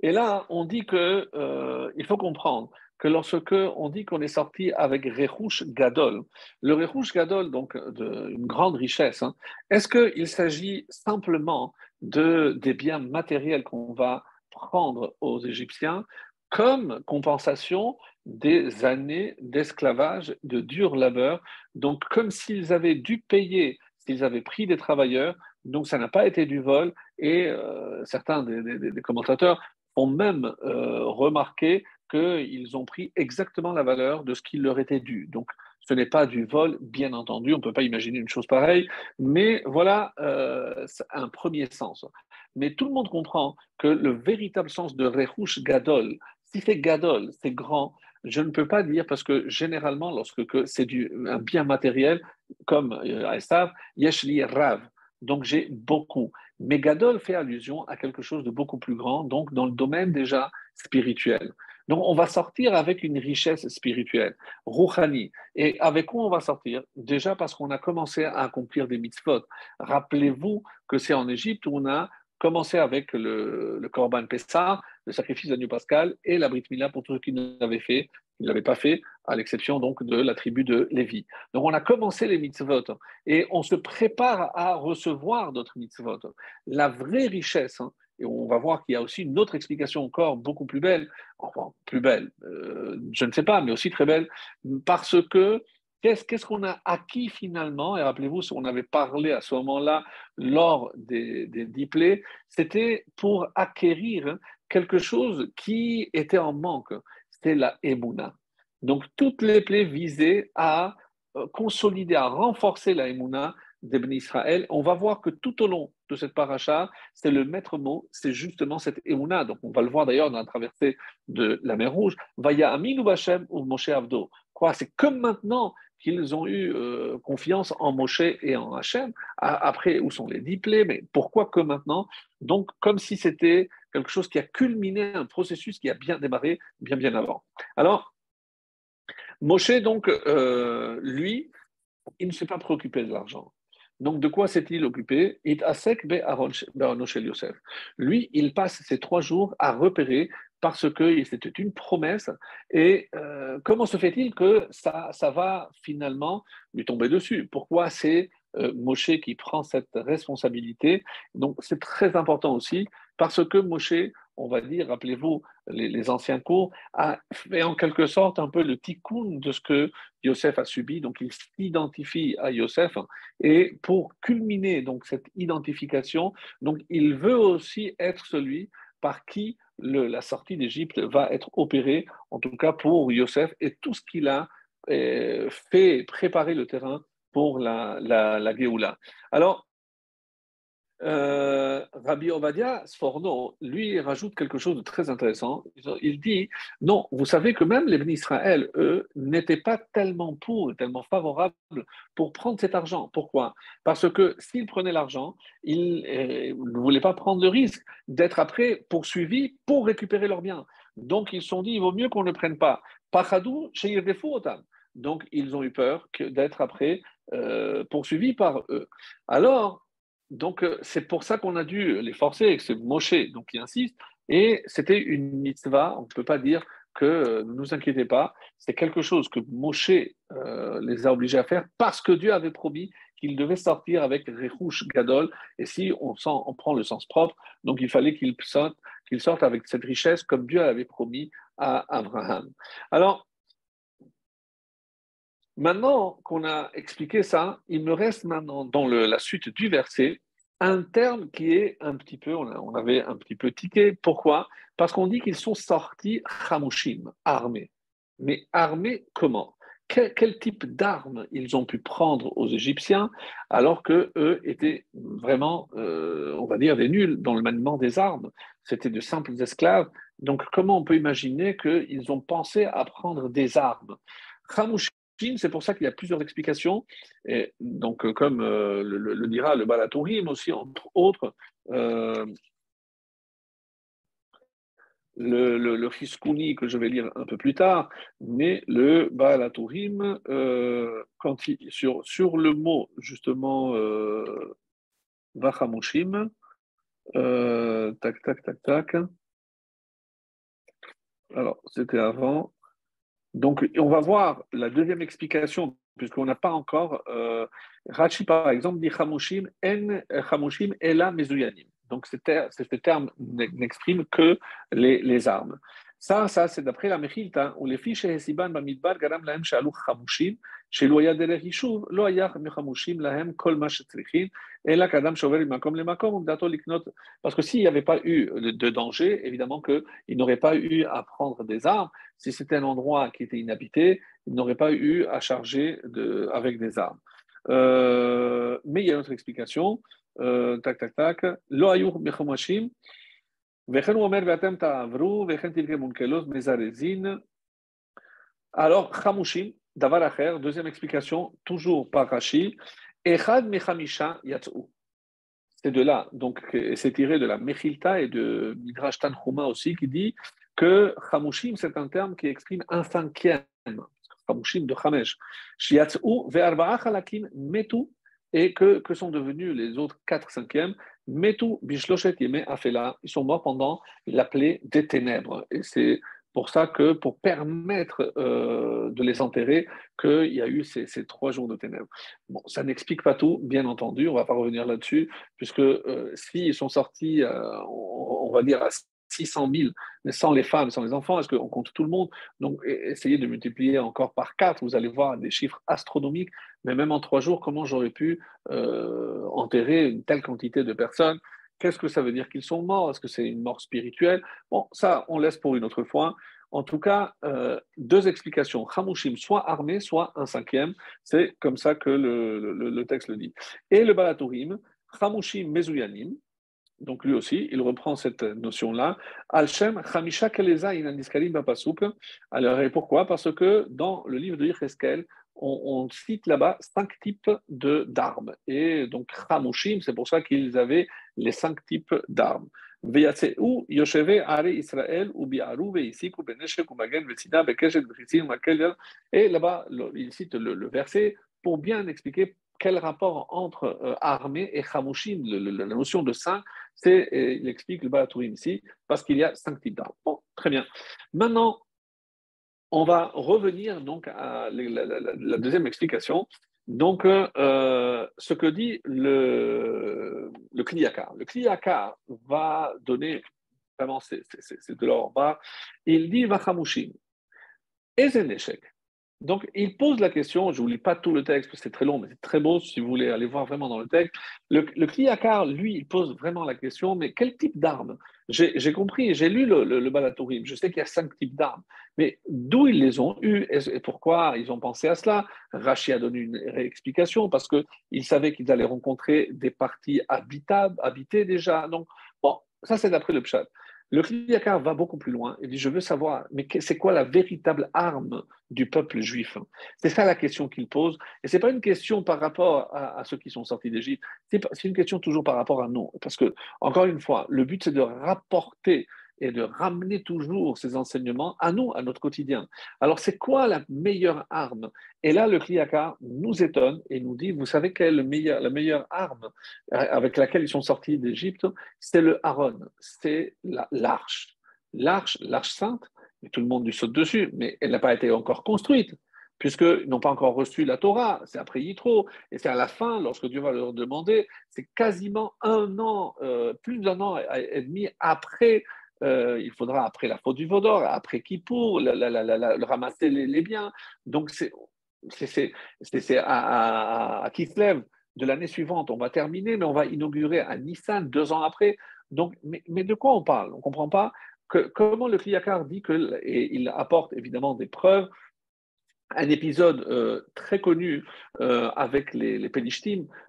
et là, on dit que euh, il faut comprendre que lorsque on dit qu'on est sorti avec Rechush Gadol, le Rechush Gadol, donc d'une grande richesse, hein, est-ce qu'il s'agit simplement de, des biens matériels qu'on va prendre aux Égyptiens comme compensation des années d'esclavage, de dur labeur? Donc, comme s'ils avaient dû payer, s'ils avaient pris des travailleurs, donc ça n'a pas été du vol. Et euh, certains des, commentateurs ont même euh, remarqué qu'ils ont pris exactement la valeur de ce qui leur était dû. Donc, ce n'est pas du vol, bien entendu, on ne peut pas imaginer une chose pareille, mais voilà euh, un premier sens. Mais tout le monde comprend que le véritable sens de Rehush Gadol, si c'est gadol, c'est grand, je ne peux pas dire parce que généralement, lorsque c'est un bien matériel, comme euh, Esav, yeshli rav. donc j'ai beaucoup. Mais Gadol fait allusion à quelque chose de beaucoup plus grand, donc dans le domaine déjà spirituel. Donc on va sortir avec une richesse spirituelle, rouhani. Et avec quoi on va sortir? Déjà parce qu'on a commencé à accomplir des mitzvot. Rappelez-vous que c'est en Égypte où on a commencé avec le, le Korban Pessah, le sacrifice d'agneau pascal et la Brit Mila pour tous ceux qui ne l'avaient fait, ne l'avaient pas fait, à l'exception donc de la tribu de Lévi. Donc on a commencé les mitzvot et on se prépare à recevoir d'autres mitzvot. La vraie richesse, hein, et on va voir qu'il y a aussi une autre explication encore beaucoup plus belle, enfin plus belle, euh, je ne sais pas, mais aussi très belle, parce que Qu'est-ce qu'on a acquis finalement Et rappelez-vous, on avait parlé à ce moment-là, lors des, des diplés, c'était pour acquérir quelque chose qui était en manque. C'était la Emouna. Donc, toutes les plaies visaient à euh, consolider, à renforcer la Emouna d'Ebn Israël. On va voir que tout au long de cette paracha, c'est le maître mot, c'est justement cette Emouna. Donc, on va le voir d'ailleurs dans la traversée de la mer Rouge. Vaya Aminu Bashem ou Moshe Avdo. Quoi C'est comme maintenant qu'ils ont eu euh, confiance en Moshe et en Hachem. Après, où sont les dix plaies Mais pourquoi que maintenant? Donc, comme si c'était quelque chose qui a culminé un processus qui a bien démarré bien, bien avant. Alors, Moshe, donc, euh, lui, il ne s'est pas préoccupé de l'argent. Donc, de quoi s'est-il occupé? Lui, il passe ces trois jours à repérer parce que c'était une promesse. Et euh, comment se fait-il que ça, ça va finalement lui tomber dessus? Pourquoi c'est euh, Moshe qui prend cette responsabilité? Donc c'est très important aussi parce que Moshe, on va dire, rappelez-vous, les, anciens cours, a fait en quelque sorte un peu le tikkun de ce que Yosef a subi. Donc il s'identifie à Yosef et pour culminer donc cette identification, donc il veut aussi être celui par qui la sortie d'Égypte va être opérée, en tout cas pour Yosef, et tout ce qu'il a euh, fait préparer le terrain pour la, la. Alors, euh, Rabbi Ovadia Sforno, lui, rajoute quelque chose de très intéressant. Il dit Non, vous savez que même les Israël, eux, n'étaient pas tellement pour, tellement favorables pour prendre cet argent. Pourquoi? Parce que s'ils prenaient l'argent, ils euh, ne voulaient pas prendre le risque d'être après poursuivis pour récupérer leurs biens. Donc, ils se sont dit Il vaut mieux qu'on ne prenne pas. Donc, ils ont eu peur d'être après euh, poursuivis par eux. Alors, donc, euh, c'est pour ça qu'on a dû les forcer, et c'est Moshe donc, qui insiste. Et c'était une mitzvah, on ne peut pas dire que euh, ne nous inquiétez pas, c'est quelque chose que Moshe euh, les a obligés à faire parce que Dieu avait promis qu'il devait sortir avec Rechouch Gadol. Et si on, sent, prend le sens propre, donc il fallait qu'il sorte, qu'il sorte avec cette richesse comme Dieu avait promis à Abraham. Alors, Maintenant qu'on a expliqué ça, il me reste maintenant dans la suite du verset un terme qui est un petit peu, on, avait un petit peu tiqué. Pourquoi? Parce qu'on dit qu'ils sont sortis chamushim, armés. Mais armés comment? Quel, type d'armes ils ont pu prendre aux Égyptiens alors que eux étaient vraiment, euh, on va dire, des nuls dans le maniement des armes? C'était de simples esclaves. Donc comment on peut imaginer qu'ils ont pensé à prendre des armes? C'est pour ça qu'il y a plusieurs explications. Et donc, euh, comme euh, le, dira le Balatourim aussi, entre autres, euh, le, le, le que je vais lire un peu plus tard, mais le Balatourim, quand sur, sur le mot justement Vachamushim, tac, tac, tac, tac. Alors, c'était avant. Donc, on va voir la deuxième explication, puisqu'on n'a pas encore. Euh, Rachi, par exemple, dit Chamushim en Chamushim ela mezuyanim. Donc, ce terme n'exprime que les armes. Ça, ça c'est d'après la Mechilta, où les fiches Hesiban Bamidbar Garam Lahem Shalou Chamushim, שלא היה דרך יישוב, לא היה מחמושים להם כל מה שצריכים, אלא qu'Adam שעובר ממקום למקום, עומדתו לקנות. Parce que s'il n'y avait pas eu de danger, évidemment qu'il n'aurait pas eu à prendre des armes. Si c'était un endroit qui était inhabité, il n'aurait pas eu à charger de, avec des armes. Euh, mais il y a une autre explication. Euh, tac, tac, tac. לא היו מחומשים, alors, Chamushim, Davar deuxième explication, toujours par Rashi. Echad Mechamisha Yatsou. C'est de là, donc c'est tiré de la Mechilta et de Midrash Tanhuma aussi, qui dit que Chamushim, c'est un terme qui exprime un cinquième. Chamushim de Chamesh. Shiatsou ve'arba'achalakim metu et que, que sont devenus les autres quatre cinquièmes? Metu bishloshet yeme afela. Ils sont morts pendant l'appelé des ténèbres. Et c'est pour ça que, pour permettre euh, de les enterrer, qu'il y a eu ces, trois jours de ténèbres. Bon, ça n'explique pas tout, bien entendu, on ne va pas revenir là-dessus, puisque euh, s'ils sont sortis, euh, on, va dire, à 600 000, mais sans les femmes, sans les enfants, est-ce qu'on compte tout le monde Donc, essayez de multiplier encore par quatre, vous allez voir des chiffres astronomiques, mais même en trois jours, comment j'aurais pu enterrer une telle quantité de personnes? Qu'est-ce que ça veut dire qu'ils sont morts? Est-ce que c'est une mort spirituelle? Bon, ça, on laisse pour une autre fois. En tout cas, euh, deux explications. Hamushim, soit armé, soit un cinquième. C'est comme ça que le, texte le dit. Et le Balatourim, Hamushim Mezuyanim, donc lui aussi, il reprend cette notion-là. Al-Shem, Keleza Bapasuk. Alors, et pourquoi? Parce que dans le livre de Yecheskel, on, cite là-bas cinq types d'armes. Et donc, Hamushim, c'est pour ça qu'ils avaient les cinq types d'armes. Et là-bas, il cite le, verset pour bien expliquer quel rapport entre euh, armée et chamushim, la notion de saint, c'est, il explique le Balatourim ici, parce qu'il y a cinq types d'armes. Très bien. Maintenant, on va revenir donc à la, deuxième explication. Donc, euh, ce que dit le, le Kliyakar. Le Kliyakar va donner, vraiment, c'est de l'or bas, il dit Vachamushim. Échec. Donc, il pose la question, je ne vous lis pas tout le texte parce que c'est très long, mais c'est très beau si vous voulez aller voir vraiment dans le texte. Le, le Kliyakar, lui, il pose vraiment la question, mais quel type d'armes J'ai compris, j'ai lu le, le, je sais qu'il y a cinq types d'armes, mais d'où ils les ont eus et pourquoi ils ont pensé à cela? Rachi a donné une explication parce qu'ils savaient qu'ils allaient rencontrer des parties habitables, habitées déjà. Donc, bon, ça c'est d'après le Pshat. Le Kliyakar va beaucoup plus loin et dit Je veux savoir, mais c'est quoi la véritable arme du peuple juif? C'est ça la question qu'il pose. Et ce n'est pas une question par rapport à, ceux qui sont sortis d'Égypte, c'est une question toujours par rapport à nous. Parce que, encore une fois, le but, c'est de rapporter et de ramener toujours ces enseignements à nous, à notre quotidien. Alors, c'est quoi la meilleure arme? Et là, le Kliyaka nous étonne et nous dit, vous savez quelle est la meilleure arme avec laquelle ils sont sortis d'Égypte? C'est le Aaron, c'est l'arche. L'arche, l'arche sainte, mais tout le monde lui saute dessus, mais elle n'a pas été encore construite puisqu'ils n'ont pas encore reçu la Torah, c'est après Yitro, et c'est à la fin, lorsque Dieu va leur demander, c'est quasiment un an, euh, plus d'un an et demi après euh, il faudra après la faute du Vaudor, après Kippour, le ramasser les, biens. Donc c'est à, à, Kislev de l'année suivante, on va terminer, mais on va inaugurer à Nissan deux ans après. Donc, mais, de quoi on parle? On ne comprend pas comment le Kliyakar dit que, et il apporte évidemment des preuves, un épisode euh, très connu euh, avec les, les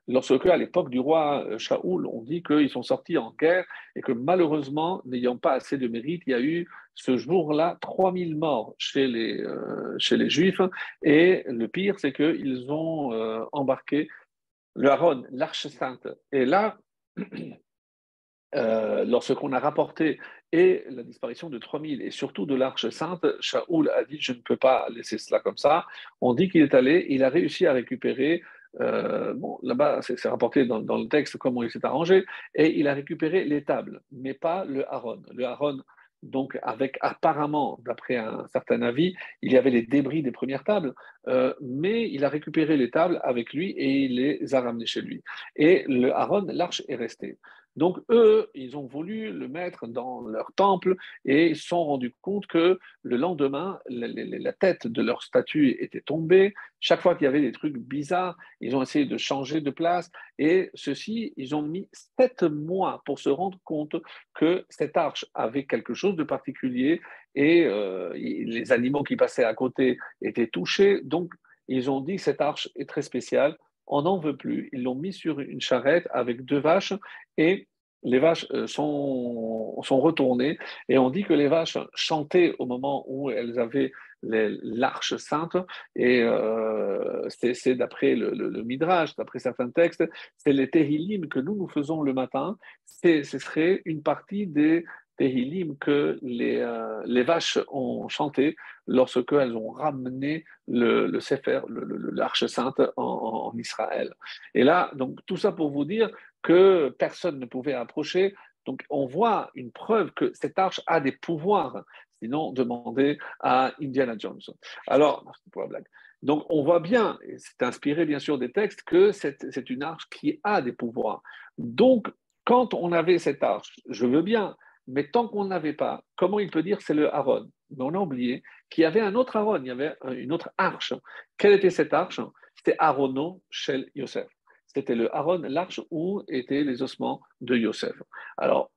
lorsque à l'époque du roi euh, Shaoul, on dit qu'ils sont sortis en guerre et que malheureusement, n'ayant pas assez de mérite, il y a eu ce jour-là 3000 morts chez les, chez les Juifs. Et le pire, c'est qu'ils ont embarqué le Haron, l'Arche Sainte. Et là, lorsqu'on a rapporté et la disparition de 3000 et surtout de l'Arche Sainte, Shaoul a dit Je ne peux pas laisser cela comme ça. On dit qu'il est allé, il a réussi à récupérer. Euh, bon, là-bas, c'est rapporté dans, le texte comment il s'est arrangé, et il a récupéré les tables, mais pas le Haron. Le Haron, donc, avec apparemment, d'après un certain avis, il y avait les débris des premières tables, euh, mais il a récupéré les tables avec lui et il les a ramenées chez lui. Et le Haron, l'arche est restée. Donc eux, ils ont voulu le mettre dans leur temple et se sont rendus compte que le lendemain, la, tête de leur statue était tombée. Chaque fois qu'il y avait des trucs bizarres, ils ont essayé de changer de place. Et ceci, ils ont mis sept mois pour se rendre compte que cette arche avait quelque chose de particulier et euh, les animaux qui passaient à côté étaient touchés. Donc, ils ont dit que cette arche est très spéciale on n'en veut plus. Ils l'ont mis sur une charrette avec deux vaches et les vaches euh, sont, sont retournées. Et on dit que les vaches chantaient au moment où elles avaient l'arche sainte, et euh, c'est d'après le, Midrash, d'après certains textes, c'est les Tehillim que nous, nous faisons le matin, ce serait une partie des Tehillim que les, euh, les vaches ont chanté lorsque elles ont ramené le, le Sefer, l'arche sainte en, Israël. Et là, donc tout ça pour vous dire que personne ne pouvait approcher. Donc on voit une preuve que cette arche a des pouvoirs. Sinon, demandez à Indiana Jones. Alors, pour la blague. Donc, on voit bien, et c'est inspiré bien sûr des textes, que c'est une arche qui a des pouvoirs. Donc, quand on avait cette arche, je veux bien, mais tant qu'on n'avait pas, comment il peut dire c'est le Aaron Mais on a oublié qu'il y avait un autre Aaron, il y avait une autre arche. Quelle était cette arche? C'était Aarono Shel Yosef. C'était le Aaron, l'arche où étaient les ossements de Yosef. Alors,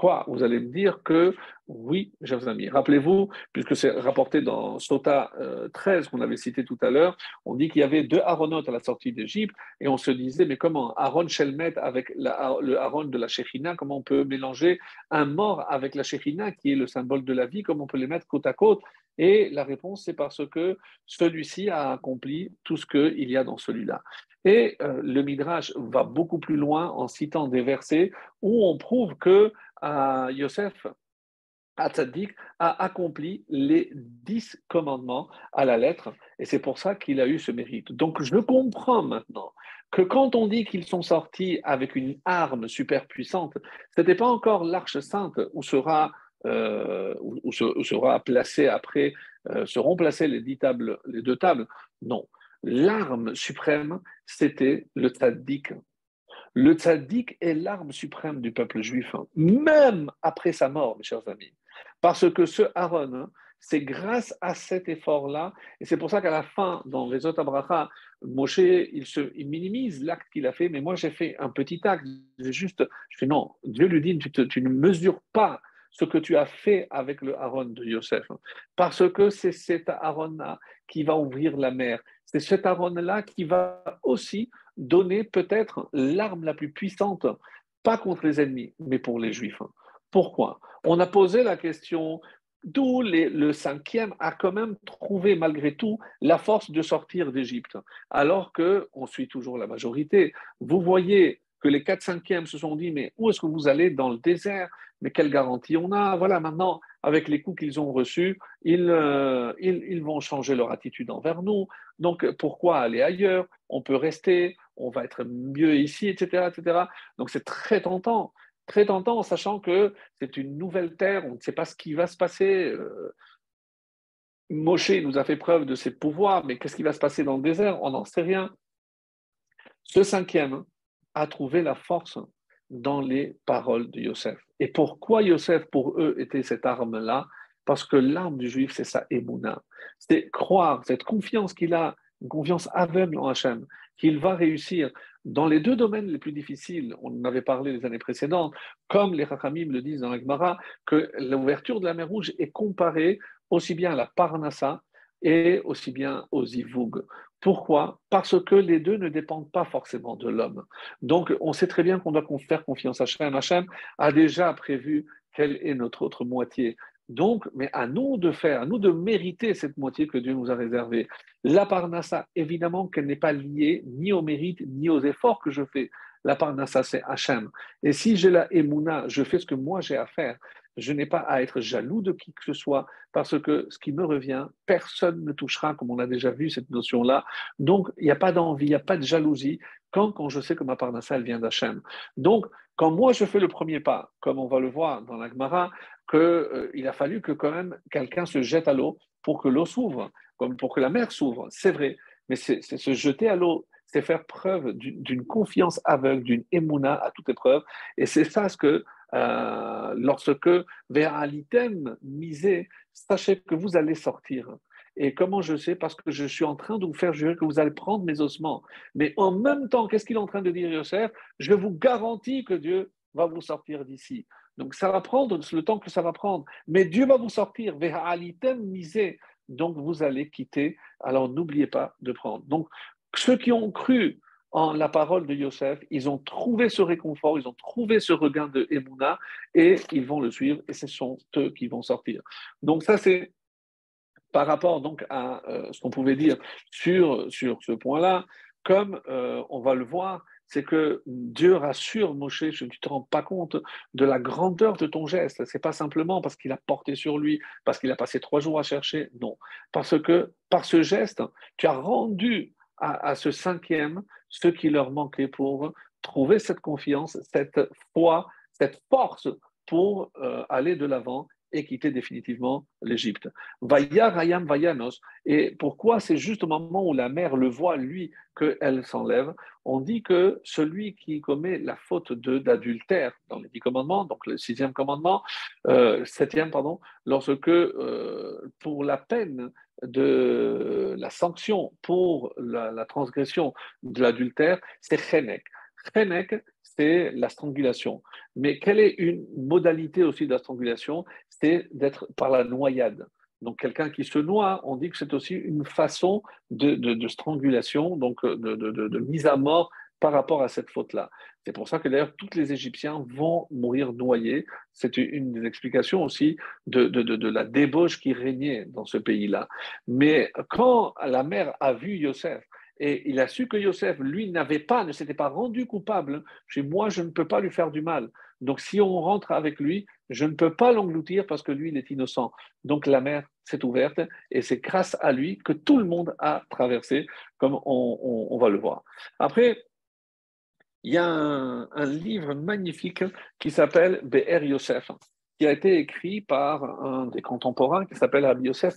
Quoi Vous allez me dire que oui, chers amis. Rappelez-vous, puisque c'est rapporté dans Sota 13 euh, qu'on avait cité tout à l'heure, on dit qu'il y avait deux Aaronotes à la sortie d'Égypte et on se disait, mais comment Aaron Shelmet avec le Aaron de la Shechina, comment on peut mélanger un mort avec la Shechina qui est le symbole de la vie, comment on peut les mettre côte à côte? Et la réponse, c'est parce que celui-ci a accompli tout ce qu'il y a dans celui-là. Et euh, le Midrash va beaucoup plus loin en citant des versets où on prouve que euh, Yosef, Hatzadik, a accompli les dix commandements à la lettre, et c'est pour ça qu'il a eu ce mérite. Donc je comprends maintenant que quand on dit qu'ils sont sortis avec une arme super puissante, ce n'était pas encore l'arche sainte où sera euh, où, sera placé après, seront placées les, dix tables, les deux tables. Non, l'arme suprême, c'était le tzaddik. Le tzaddik est l'arme suprême du peuple juif, hein, même après sa mort, mes chers amis. Parce que ce Aaron, hein, c'est grâce à cet effort-là, et c'est pour ça qu'à la fin, dans les autres Abraha, Moshe, il, se, minimise l'acte qu'il a fait, mais moi j'ai fait un petit acte, juste, je fais non, Dieu lui dit, tu, tu ne mesures pas ce que tu as fait avec le Aaron de Yosef, hein. parce que c'est cet Aaron-là qui va ouvrir la mer, c'est cet Aaron-là qui va aussi donner peut-être l'arme la plus puissante, pas contre les ennemis, mais pour les Juifs. Pourquoi? On a posé la question d'où le cinquième a quand même trouvé malgré tout la force de sortir d'Égypte, alors qu'on suit toujours la majorité. Vous voyez que les 4 cinquièmes se sont dit, mais où est-ce que vous allez dans le désert? Mais quelle garantie on a? Voilà, maintenant, avec les coups qu'ils ont reçus, euh, ils, ils, vont changer leur attitude envers nous. Donc, pourquoi aller ailleurs? On peut rester, on va être mieux ici, etc. etc. Donc, c'est très tentant, très tentant, sachant que c'est une nouvelle terre, on ne sait pas ce qui va se passer. Euh, Moshe nous a fait preuve de ses pouvoirs, mais qu'est-ce qui va se passer dans le désert? On n'en sait rien. Ce cinquième, a trouvé la force dans les paroles de Yosef. Et pourquoi Yosef, pour eux, était cette arme-là? Parce que l'arme du juif, c'est sa émouna. C'est croire, cette confiance qu'il a, une confiance aveugle en Hachem, qu'il va réussir dans les deux domaines les plus difficiles. On en avait parlé les années précédentes, comme les Rachamim le disent dans la Gemara, que l'ouverture de la mer Rouge est comparée aussi bien à la Parnassa et aussi bien aux Ivoug. Pourquoi? Parce que les deux ne dépendent pas forcément de l'homme. Donc, on sait très bien qu'on doit faire confiance à Hachem. Hachem a déjà prévu quelle est notre autre moitié. Donc, mais à nous de faire, à nous de mériter cette moitié que Dieu nous a réservée. La parnassa, évidemment qu'elle n'est pas liée ni au mérite ni aux efforts que je fais. La parnassa, c'est Hachem. Et si j'ai la émouna, je fais ce que moi j'ai à faire. Je n'ai pas à être jaloux de qui que ce soit, parce que ce qui me revient, personne ne touchera, comme on a déjà vu cette notion-là. Donc, il n'y a pas d'envie, il n'y a pas de jalousie quand, quand je sais que ma parnassa, elle vient d'Hachem. Donc, quand moi je fais le premier pas, comme on va le voir dans la Gemara, qu'il euh, a fallu que quand même quelqu'un se jette à l'eau pour que l'eau s'ouvre, comme pour que la mer s'ouvre. C'est vrai, mais c'est se jeter à l'eau, c'est faire preuve d'une confiance aveugle, d'une émouna à toute épreuve. Et c'est ça ce que euh, lorsque vers l'item misé, sachez que vous allez sortir. Et comment je sais? Parce que je suis en train de vous faire jurer que vous allez prendre mes ossements. Mais en même temps, qu'est-ce qu'il est en train de dire, Yosef? Je vous garantis que Dieu va vous sortir d'ici. Donc ça va prendre le temps que ça va prendre. Mais Dieu va vous sortir. Vers l'item misé. Donc vous allez quitter. Alors n'oubliez pas de prendre. Donc ceux qui ont cru en la parole de Yosef, ils ont trouvé ce réconfort, ils ont trouvé ce regain de Emouna et ils vont le suivre et ce sont eux qui vont sortir. Donc ça c'est par rapport donc à ce qu'on pouvait dire sur, sur ce point-là, comme on va le voir, c'est que Dieu rassure Moshe, je ne te rends pas compte de la grandeur de ton geste. C'est pas simplement parce qu'il a porté sur lui, parce qu'il a passé trois jours à chercher, non. Parce que par ce geste, tu as rendu à, ce cinquième ce qui leur manquait pour trouver cette confiance, cette foi, cette force pour euh, aller de l'avant et quitter définitivement l'Égypte. Vaya Rayam Vayanos. Et pourquoi c'est juste au moment où la mère le voit, lui, qu'elle s'enlève? On dit que celui qui commet la faute d'adultère dans les dix commandements, donc le sixième commandement, euh, septième, pardon, lorsque euh, pour la peine de la sanction pour la, transgression de l'adultère, c'est Chenek. Chenek, c'est la strangulation. Mais quelle est une modalité aussi de la strangulation? C'est d'être par la noyade. Donc quelqu'un qui se noie, on dit que c'est aussi une façon de, strangulation, donc de, mise à mort par rapport à cette faute-là. C'est pour ça que d'ailleurs tous les Égyptiens vont mourir noyés. C'est une des explications aussi de, de, la débauche qui régnait dans ce pays-là. Mais quand la mère a vu Yosef, et il a su que Yosef, lui, n'avait pas, ne s'était pas rendu coupable. Chez moi, je ne peux pas lui faire du mal. Donc, si on rentre avec lui, je ne peux pas l'engloutir parce que lui, il est innocent. Donc, la mer s'est ouverte et c'est grâce à lui que tout le monde a traversé, comme on, va le voir. Après, il y a un, un livre magnifique qui s'appelle Be'er Yosef qui a été écrit par un des contemporains qui s'appelle Rabbi Yosef.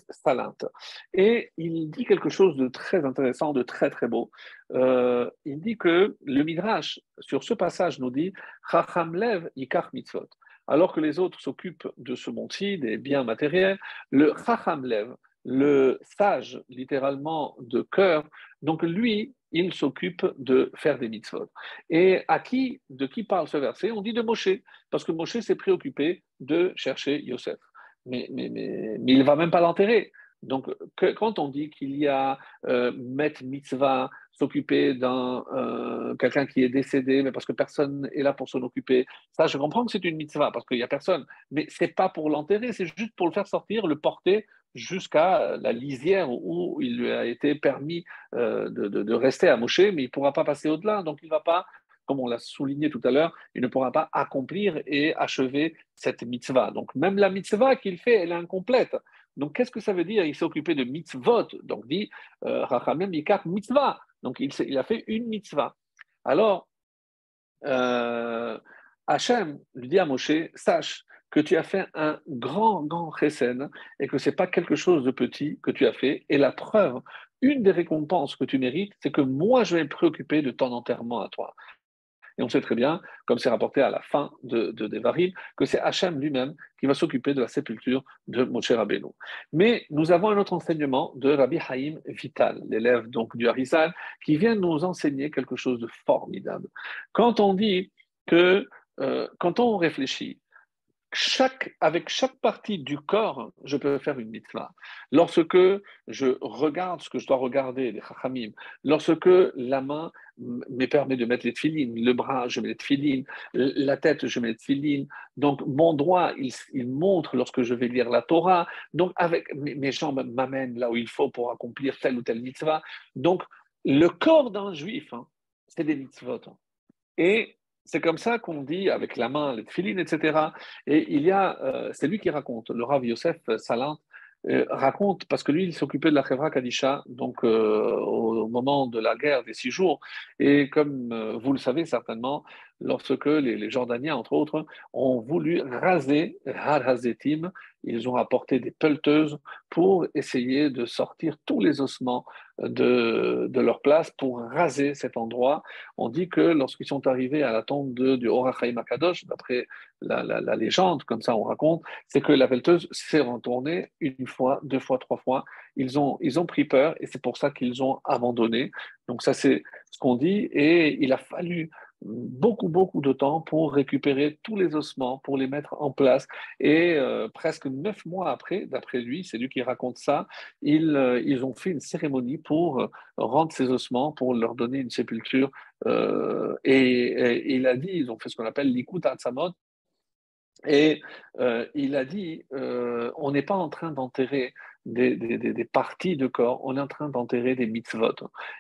Et il dit quelque chose de très intéressant, de très très beau. Euh, il dit que le Midrash, sur ce passage, nous dit Chacham lev ikar mitzvot. Alors que les autres s'occupent de ce monde-ci, des biens matériels, le Chacham lev, le sage, littéralement de cœur, donc lui, il s'occupe de faire des mitzvot. Et à qui, de qui parle ce verset? On dit de Moshe, parce que Moshe s'est préoccupé de chercher Yosef. Mais, mais, mais, il ne va même pas l'enterrer. Donc, quand on dit qu'il y a euh, met mitzvah, s'occuper d'un euh, quelqu'un qui est décédé, mais parce que personne est là pour s'en occuper, ça, je comprends que c'est une mitzvah parce qu'il n'y a personne, mais c'est pas pour l'enterrer, c'est juste pour le faire sortir, le porter jusqu'à la lisière où il lui a été permis euh, de, rester à Moshe, mais il ne pourra pas passer au-delà, donc il ne va pas, comme on l'a souligné tout à l'heure, il ne pourra pas accomplir et achever cette mitzvah. Donc même la mitzvah qu'il fait, elle est incomplète. Donc qu'est-ce que ça veut dire? Il s'est occupé de mitzvot, donc dit euh, Rachamim mitzvah. Donc il, il, a fait une mitzvah. Alors, euh, Hachem lui dit à Moshe, sache que tu as fait un grand, grand chesed et que ce n'est pas quelque chose de petit que tu as fait. Et la preuve, une des récompenses que tu mérites, c'est que moi, je vais me préoccuper de ton enterrement à toi. Et on sait très bien, comme c'est rapporté à la fin de, de Devarim, que c'est Hachem lui-même qui va s'occuper de la sépulture de Moshe Rabbeinu. Mais nous avons un autre enseignement de Rabbi Haïm Vital, l'élève donc du Harizal, qui vient nous enseigner quelque chose de formidable. Quand on dit que, euh, quand on réfléchit chaque, avec chaque partie du corps, je peux faire une mitzvah. Lorsque je regarde ce que je dois regarder, les chachamim, lorsque la main me permet de mettre les tefilines, le bras, je mets les tefilines, la tête, je mets les tefilines, donc mon droit, il, montre lorsque je vais lire la Torah, donc avec mes jambes m'amènent là où il faut pour accomplir telle ou telle mitzvah. Donc le corps d'un juif, hein, c'est des mitzvot. Et c'est comme ça qu'on dit avec la main, les tefilines, etc. Et il y a, euh, c'est lui qui raconte, le Rav Yosef Salant euh, raconte, parce que lui, il s'occupait de la Chevra Kadisha, donc euh, au moment de la guerre des six jours. Et comme vous le savez certainement, lorsque les, Jordaniens, entre autres, ont voulu raser Har Hazetim, ils ont apporté des pelleteuses pour essayer de sortir tous les ossements de, leur place pour raser cet endroit. On dit que lorsqu'ils sont arrivés à la tombe de, du Horachaim Akadosh, d'après la, la, légende, comme ça on raconte, c'est que la pelleteuse s'est retournée une fois, deux fois, trois fois. Ils ont, ils ont pris peur et c'est pour ça qu'ils ont abandonné. Donc ça c'est ce qu'on dit et il a fallu beaucoup, beaucoup de temps pour récupérer tous les ossements, pour les mettre en place. Et euh, presque neuf mois après, d'après lui, c'est lui qui raconte ça, ils, euh, ils ont fait une cérémonie pour euh, rendre ces ossements, pour leur donner une sépulture. Et, il a dit, ils ont fait ce qu'on appelle l'ikut atzamot. Et il a dit, on n'est pas en train d'enterrer des, parties de corps, on est en train d'enterrer des mitzvot.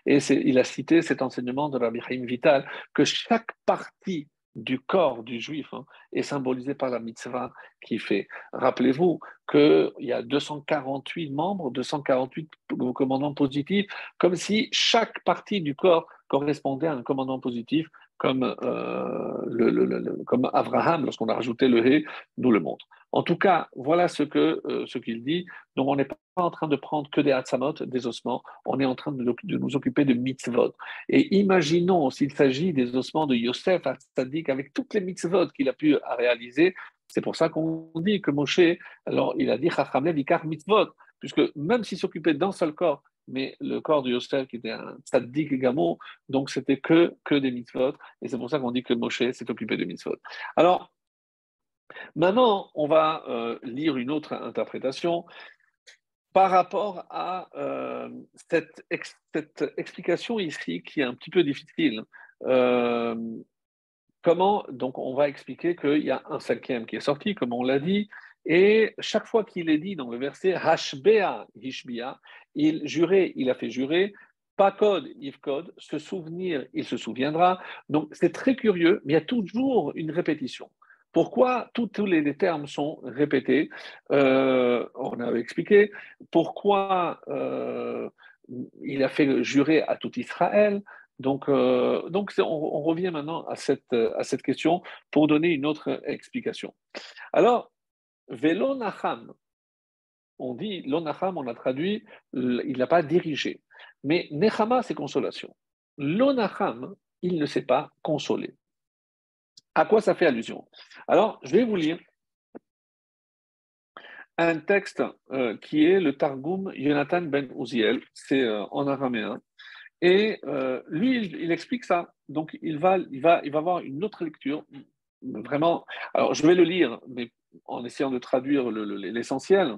Et il a cité cet enseignement de Rabbi Chaim Vital, que chaque partie du corps du juif hein, est symbolisée par la mitzvah qu'il fait. Rappelez-vous qu'il y a 248 membres, 248 commandants positifs, comme si chaque partie du corps correspondait à un commandant positif comme, euh, Abraham, lorsqu'on a rajouté le hé, nous le montre. En tout cas, voilà euh, ce qu'il dit. Donc, on n'est pas en train de prendre que des hatzamot, des ossements, on est en train de, nous occuper de mitzvot. Et imaginons s'il s'agit des ossements de Yosef c'est-à-dire avec toutes les mitzvot qu'il a pu réaliser. C'est pour ça qu'on dit que Moshe, alors il a dit mitzvot, puisque même s'il s'occupait d'un seul corps, mais le corps de Yosef, qui était un tzaddik également, donc c'était que, que des mitzvot, et c'est pour ça qu'on dit que Moshe s'est occupé de mitzvot. Alors, maintenant, on va euh, lire une autre interprétation par rapport à euh, cette, cette, explication ici qui est un petit peu difficile. Euh, comment, donc, on va expliquer qu'il y a un cinquième qui est sorti, comme on l'a dit, et chaque fois qu'il est dit dans le verset Hashbea Hishbia, il jurait, il a fait jurer, pas code, if code, se souvenir, il se souviendra. Donc c'est très curieux, mais il y a toujours une répétition. Pourquoi tous, les termes sont répétés? Euh, On avait expliqué pourquoi euh, il a fait jurer à tout Israël? Donc, euh, donc on, revient maintenant à cette, à cette question pour donner une autre explication. Alors, Velo On dit, l'onacham, on a traduit, il n'a pas dirigé. Mais nechama, c'est consolation. L'onacham, il ne sait pas consoler. À quoi ça fait allusion? Alors, je vais vous lire un texte euh, qui est le Targum Jonathan ben Uziel, c'est euh, en araméen. Et euh, lui, il, explique ça. Donc, il va, il, va, il va avoir une autre lecture. Vraiment. Alors, je vais le lire, mais en essayant de traduire l'essentiel.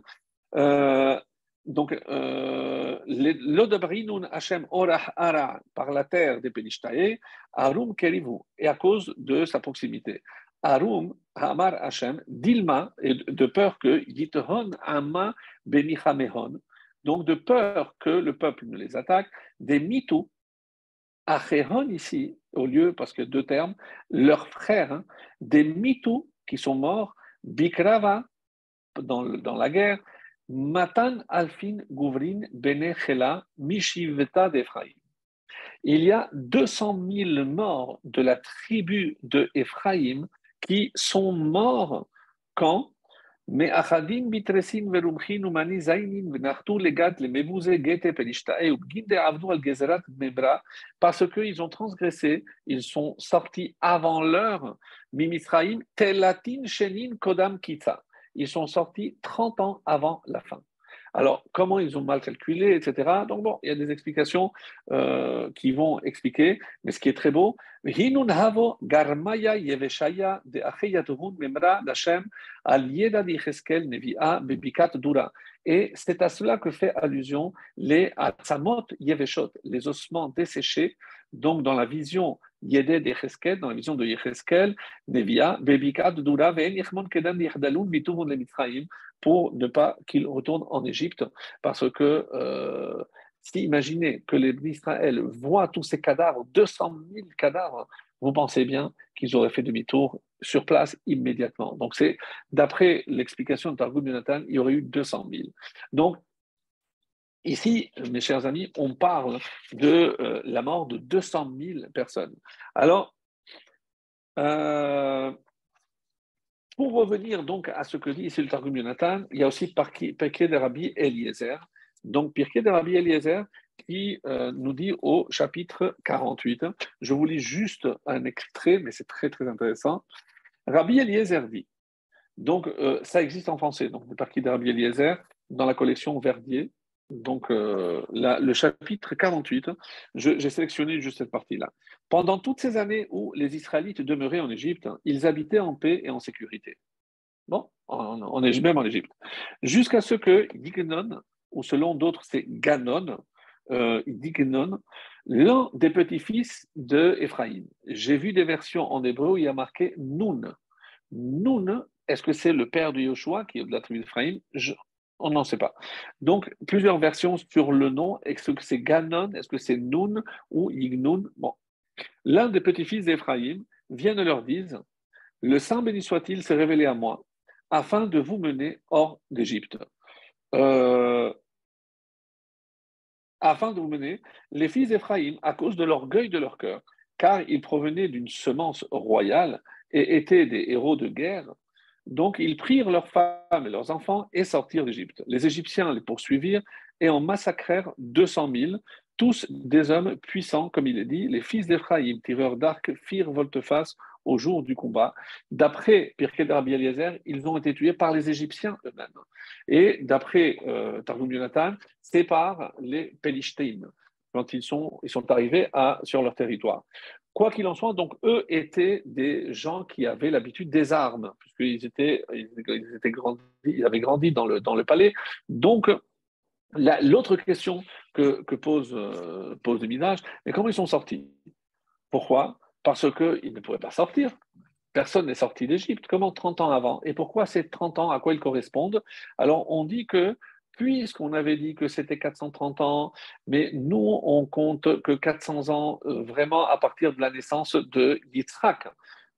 Euh, donc, euh, l'odabrinun Hashem orah ara par la terre des Penishtae, arum kerivu, et à cause de sa proximité. Arum hamar Hashem, dilma, et de peur que yithon ama benichamehon, donc de peur que le peuple ne les attaque, des mitou, acheron ici, au lieu, parce que deux termes, leurs frères, hein, des mitou qui sont morts, Bikrava, dans, dans la guerre, Matan Alfin Gouvrin Bene Chela Mishiveta d'Ephraïm. Il y a 200 000 morts de la tribu de Ephraïm qui sont morts quand mais achadim bitresin verumchin umani zainin venartu legat le mevuze gete pelishtae ou ginde avdu al gezerat membra parce qu'ils ont transgressé, ils sont sortis avant l'heure, mimisraim telatin shenin kodam kita. Ils sont sortis 30 ans avant la fin. Alors, comment ils ont mal calculé, etc. Donc, bon, il y a des explications euh, qui vont expliquer, mais ce qui est très beau. Et c'est à cela que fait allusion les atzamot yeveshot, les ossements desséchés, donc dans la vision Yedé de dans la vision de Yecheskel, Nevia, Bebikat Dura, Ve'en Kedan Yirdalun, Mituvun le Mitzrayim, pour ne pas qu'il retourne en Égypte, parce que euh, si imaginez que les Israël voient tous ces cadavres, 200 000 cadavres, vous pensez bien qu'ils auraient fait demi-tour sur place immédiatement. Donc, c'est d'après l'explication de Targum Jonathan, il y aurait eu 200 000. Donc, Ici, mes chers amis, on parle de euh, la mort de 200 000 personnes. Alors, euh, pour revenir donc à ce que dit ici le Targum Jonathan, il y a aussi Pirkei de Rabbi Eliezer. Donc, Pirkei de Rabbi Eliezer qui euh, nous dit au chapitre 48, je vous lis juste un extrait, mais c'est très très intéressant. Rabbi Eliezer dit, donc ça existe en français, donc le Pirkei de Rabbi Eliezer dans la collection Verdier, donc euh, le chapitre 48, j'ai sélectionné juste cette partie-là. Pendant toutes ces années où les Israélites demeuraient en Égypte, ils habitaient en paix et en sécurité. Bon, en, Égypte, même en Égypte. Jusqu'à ce que Dignon, ou selon d'autres c'est Ganon, euh, l'un des petits-fils de Ephraïm. J'ai vu des versions en hébreu où il y a marqué Nun. Nun, est-ce que c'est le père de Yoshua qui est de la tribu d'Ephraïm On n'en sait pas. Donc, plusieurs versions sur le nom. Est-ce que c'est Ganon? Est-ce que c'est Nun ou Ignoun Bon. L'un des petits-fils d'Éphraïm vient et leur dire Le Saint béni soit-il s'est révélé à moi afin de vous mener hors d'Égypte. Euh, afin de vous mener, les fils d'Éphraïm, à cause de l'orgueil de leur cœur, car ils provenaient d'une semence royale et étaient des héros de guerre, donc ils prirent leurs femmes et leurs enfants et sortirent d'Égypte. Les Égyptiens les poursuivirent et en massacrèrent 200 000, tous des hommes puissants, comme il est dit. Les fils d'Éphraïm, tireurs d'arc, firent volte-face au jour du combat. D'après Pirkei Rabbi Eliezer, ils ont été tués par les Égyptiens eux-mêmes. Et d'après euh, Targum Yonatan, c'est par les Pelishtim, quand ils sont, arrivés sur leur territoire. Quoi qu'il en soit, donc eux étaient des gens qui avaient l'habitude des armes, puisqu'ils étaient, ils étaient grandis, ils avaient grandi dans le, dans le palais. Donc, l'autre question que, que pose, euh, pose le Midrash, mais comment ils sont sortis? Pourquoi? Parce qu'ils ne pouvaient pas sortir. Personne n'est sorti d'Égypte. Comment 30 ans avant? Et pourquoi ces 30 ans? À quoi ils correspondent? Alors, on dit que puisqu'on avait dit que c'était 430 ans, mais nous, on compte que 400 ans euh, vraiment à partir de la naissance de Yitzhak.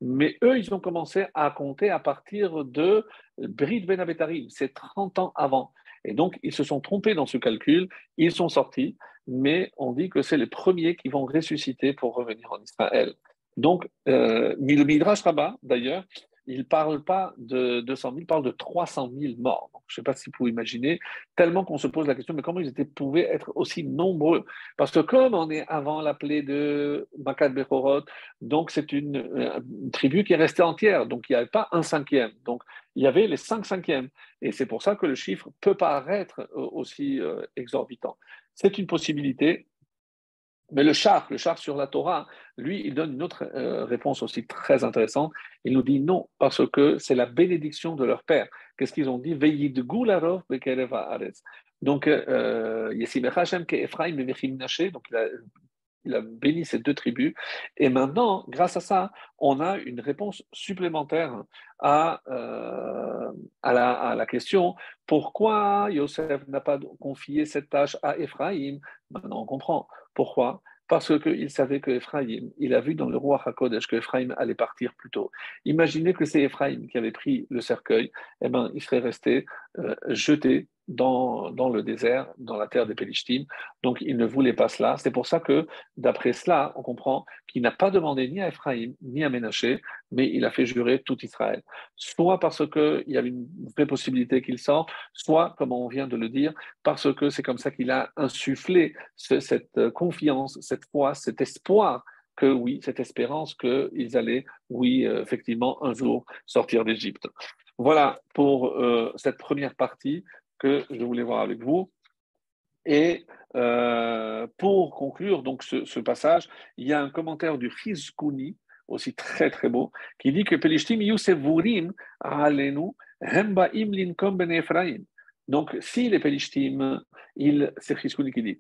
Mais eux, ils ont commencé à compter à partir de Brit Ben c'est 30 ans avant. Et donc, ils se sont trompés dans ce calcul, ils sont sortis, mais on dit que c'est les premiers qui vont ressusciter pour revenir en Israël. Donc, euh, Midrash Rabbah, d'ailleurs, il ne parle pas de 200 000, il parle de 300 000 morts. je ne sais pas si vous imaginez, tellement qu'on se pose la question, mais comment ils étaient, pouvaient être aussi nombreux? Parce que comme on est avant la plaie de Makad Bechorot, donc c'est une, une, tribu qui est restée entière, donc il n'y avait pas un cinquième. Donc il y avait les cinq cinquièmes. Et c'est pour ça que le chiffre peut paraître euh, aussi euh, exorbitant. C'est une possibilité, mais le char, le char sur la Torah, lui, il donne une autre euh, réponse aussi très intéressante. Il nous dit non, parce que c'est la bénédiction de leur père. Qu'est-ce qu'ils ont dit? Donc, euh, donc il a il a béni ces deux tribus. Et maintenant, grâce à ça, on a une réponse supplémentaire à, euh, la, à la, question pourquoi Yosef n'a pas confié cette tâche à Ephraïm Maintenant, on comprend. Pourquoi? Parce qu'il savait que Ephraïm, il a vu dans le roi Hakodesh que Ephraïm allait partir plus tôt. Imaginez que c'est Ephraïm qui avait pris le cercueil, eh ben, il serait resté euh, jeté dans, le désert, dans la terre des Pélishtim. Donc, il ne voulait pas cela. C'est pour ça que, d'après cela, on comprend qu'il n'a pas demandé ni à Ephraïm, ni à Ménaché, mais il a fait jurer tout Israël. Soit parce qu'il y avait une vraie possibilité qu'il sorte, soit, comme on vient de le dire, parce que c'est comme ça qu'il a insufflé cette confiance, cette foi, cet espoir que oui, cette espérance qu'ils allaient, oui, effectivement, un jour sortir d'Égypte. Voilà pour euh, cette première partie que je voulais voir avec vous. Et euh, pour conclure donc ce, passage, il y a un commentaire du Hizkuni, aussi très très beau, qui dit que Pelishtim Yusevurim alenu hembaim linkom ben Ephraim. Donc, si les Pelishtim, c'est Hizkuni qui dit,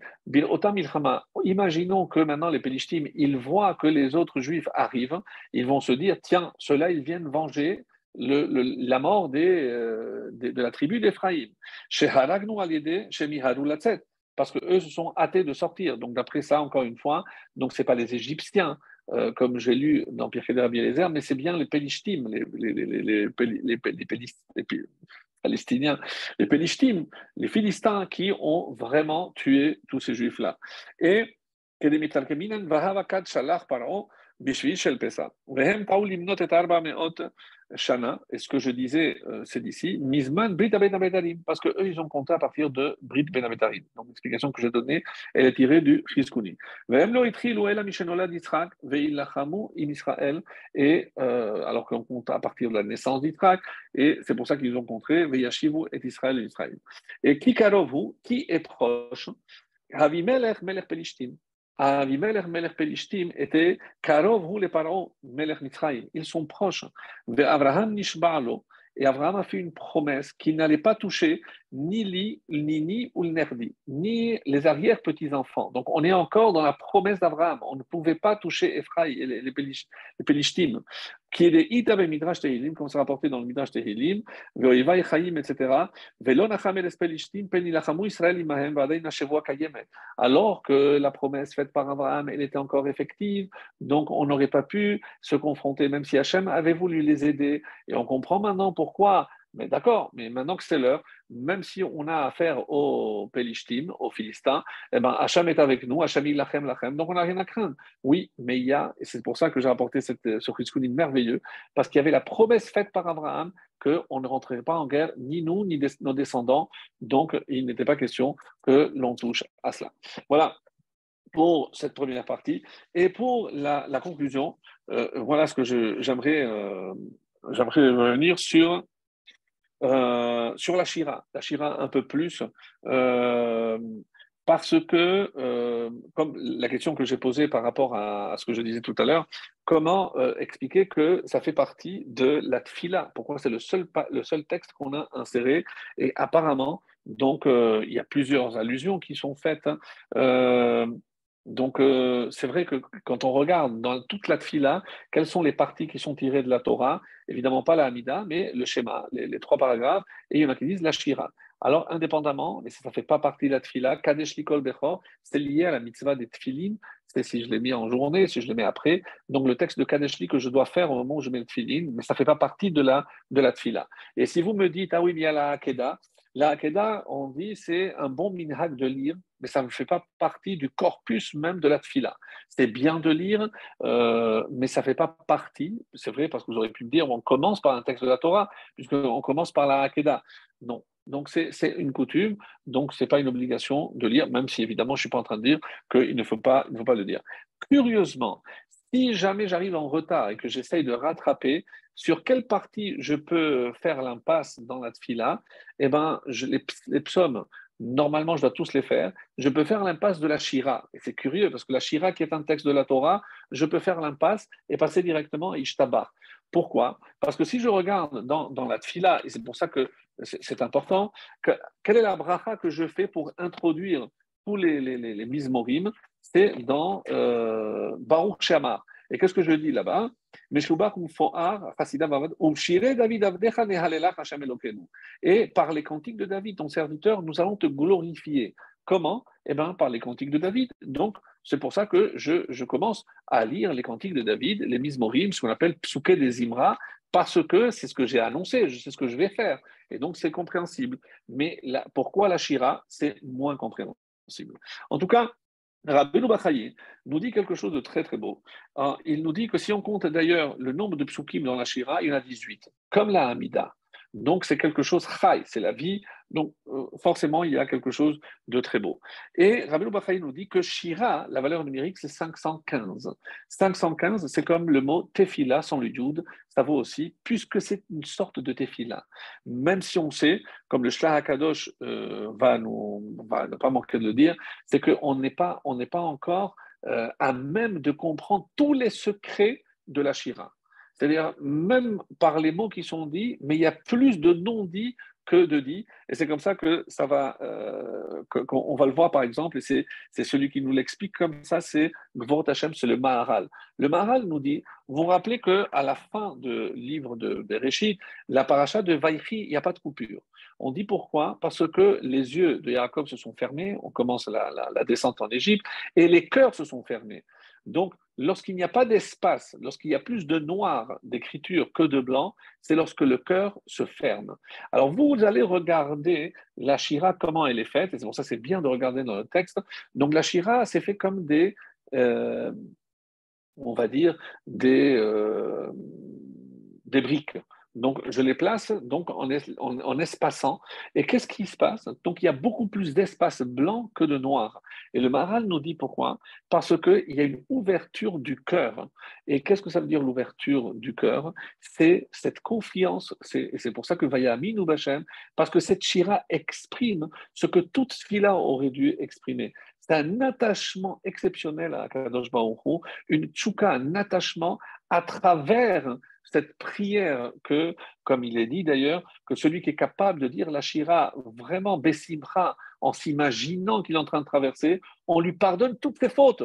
imaginons que maintenant les Pelishtim, ils voient que les autres Juifs arrivent, ils vont se dire, tiens, ceux-là, ils viennent venger la mort euh, de, la tribu d'Éphraïm. Chez Haragnu Aliede, chez parce qu'eux se sont hâtés de sortir. Donc, d'après ça, encore une fois, ce n'est pas les Égyptiens, euh, comme j'ai lu dans Pierre Rabbi Eliezer, mais c'est bien les Pelishtim, les, les, les, les, Palestiniens, les Pelishtim, les Philistins qui ont vraiment tué tous ces Juifs-là. Et Bishvi Shel Pesa. Vehem Paul Limnot et Arba Meot Shana, et ce que je disais, c'est d'ici, Mizman Brit Abetarim, parce qu'eux, ils ont compté à partir de Brit Abetarim. Donc, l'explication que j'ai donnée, elle est tirée du Chizkuni. Vehem Lo Itri Loela Mishenola d'Israël, Veilachamu in Israël, et euh, alors qu'on compte à partir de la naissance d'Israël, et c'est pour ça qu'ils ont compté Veyashivu et Israël et Israël. Et qui Karovu, qui est proche, Havimelech Melech Pelishtim. Avimelech Melech Pelishtim était Karov les parents Melech Mitzrayim. Ils sont proches. Abraham Nishbalo. Et Abraham a fait une promesse qu'il n'allait pas toucher ni Li, ni Ni ou le Nerdi, ni les arrière-petits-enfants. Donc on est encore dans la promesse d'Abraham. On ne pouvait pas toucher Ephraïm et les, les. Qui est des Ita Midrash Tehilim, comme c'est rapporté dans le Midrash Tehilim, Veoiva Chaim, etc. Alors que la promesse faite par Abraham, elle était encore effective, donc on n'aurait pas pu se confronter, même si Hachem avait voulu les aider. Et on comprend maintenant pourquoi mais d'accord, mais maintenant que c'est l'heure, même si on a affaire aux Pélishtim, aux Philistins, eh ben, Hacham est avec nous, Hacham lachem lachem, donc on n'a rien à craindre. Oui, mais il y a, et c'est pour ça que j'ai apporté cette, ce Chizkunim merveilleux, parce qu'il y avait la promesse faite par Abraham qu'on ne rentrerait pas en guerre, ni nous, ni nos descendants, donc il n'était pas question que l'on touche à cela. Voilà pour cette première partie. Et pour la, conclusion, euh, voilà ce que j'aimerais euh, j'aimerais revenir sur euh, sur la Shira, la Shira un peu plus, euh, parce que, euh, comme la question que j'ai posée par rapport à, ce que je disais tout à l'heure, comment expliquer que ça fait partie de la Tfila? Pourquoi c'est le seul, le seul texte qu'on a inséré? Et apparemment, donc, il y a plusieurs allusions qui sont faites. Hein. Donc, euh, c'est vrai que quand on regarde dans toute la fila, quelles sont les parties qui sont tirées de la Torah? Évidemment pas la Hamida, mais le schéma, les, trois paragraphes, et il y en a qui disent la Shira. Alors, indépendamment, mais ça ne fait pas partie de la tfila, Kadesh Likol Bechor, c'est lié à la mitzvah des tfilin, c'est si je l'ai mis en journée, si je l'ai mets après. Donc, le texte de Kadesh que je dois faire au moment où je mets le tfilin, mais ça ne fait pas partie de la, de la tfila. Et si vous me dites, ah oui, mais il y a la Hakeda, la Hakeda, on dit, c'est un bon minhag de lire, mais ça ne fait pas partie du corpus même de la tfila. C'est bien de lire, euh, mais ça ne fait pas partie, c'est vrai, parce que vous auriez pu me dire, on commence par un texte de la Torah, puisqu'on commence par la Hakeda. Non. Donc c'est une coutume, donc ce n'est pas une obligation de lire, même si évidemment je ne suis pas en train de dire qu'il ne faut pas, il ne faut pas le dire. Curieusement, si jamais j'arrive en retard et que j'essaye de rattraper, sur quelle partie je peux faire l'impasse dans la tfila Eh bien, les, les, psaumes, normalement, je dois tous les faire. Je peux faire l'impasse de la Shira. Et c'est curieux, parce que la Shira, qui est un texte de la Torah, je peux faire l'impasse et passer directement à Ishtabar. Pourquoi? Parce que si je regarde dans, dans la tfila, et c'est pour ça que c'est important, que, quelle est la bracha que je fais pour introduire tous les, les, les, les c'est dans euh, Baruch Shamar. Et qu'est-ce que je dis là-bas? Et par les cantiques de David, ton serviteur, nous allons te glorifier. Comment? Eh bien, par les cantiques de David. Donc, c'est pour ça que je, commence à lire les cantiques de David, les Mizmorim, ce qu'on appelle Psuke des Imra, parce que c'est ce que j'ai annoncé, sais ce que je vais faire. Et donc, c'est compréhensible. Mais pourquoi la Shira, c'est moins compréhensible. En tout cas, Rabbeinu Bachaye nous dit quelque chose de très très beau. Hein, il nous dit que si on compte d'ailleurs le nombre de psukim dans la Shira, il y en a 18, comme la Hamida. Donc c'est quelque chose chai, c'est la vie. Donc euh, forcément, il y a quelque chose de très beau. Et Rabbi Bachaï nous dit que Shira, la valeur numérique, c'est 515. 515, c'est comme le mot tefila sans le yud, ça vaut aussi, puisque c'est une sorte de tefila. Même si on sait, comme le Shlach HaKadosh euh, va, nous, va ne pas manquer de le dire, c'est qu'on n'est pas, on n'est pas encore euh, à même de comprendre tous les secrets de la Shira. C'est-à-dire, même par les mots qui sont dits, mais il y a plus de non-dits que de dits. Et c'est comme ça que ça va, euh, va le voir par exemple, et c'est celui qui nous l'explique comme ça, c'est Gvort Hashem, c'est le Maharal. Le Maharal nous dit, vous vous rappelez qu'à la fin du livre de Bereshit, la paracha de Vaïchi, il n'y a pas de coupure. On dit pourquoi? Parce que les yeux de Jacob se sont fermés, on commence la descente en Égypte, et les cœurs se sont fermés. Donc, lorsqu'il n'y a pas d'espace, lorsqu'il y a plus de noir d'écriture que de blanc, c'est lorsque le cœur se ferme. Alors, vous allez regarder la Shira, comment elle est faite, et c'est pour ça c'est bien de regarder dans le texte. Donc, la Shira, c'est fait comme des, euh, on va dire, des, euh, des briques. Donc, je les place donc en, en, espaçant. Et qu'est-ce qui se passe? Donc, il y a beaucoup plus d'espace blanc que de noir. Et le Maral nous dit pourquoi? Parce qu'il y a une ouverture du cœur. Et qu'est-ce que ça veut dire l'ouverture du cœur? C'est cette confiance. C'est pour ça que Vayami ou Bachem, parce que cette Shira exprime ce que toute fila aurait dû exprimer. C'est un attachement exceptionnel à Kadosh Baruch une tchouka, un attachement à travers cette prière que, comme il est dit d'ailleurs, que celui qui est capable de dire la Shira vraiment Bessimra en s'imaginant qu'il est en train de traverser, on lui pardonne toutes ses fautes.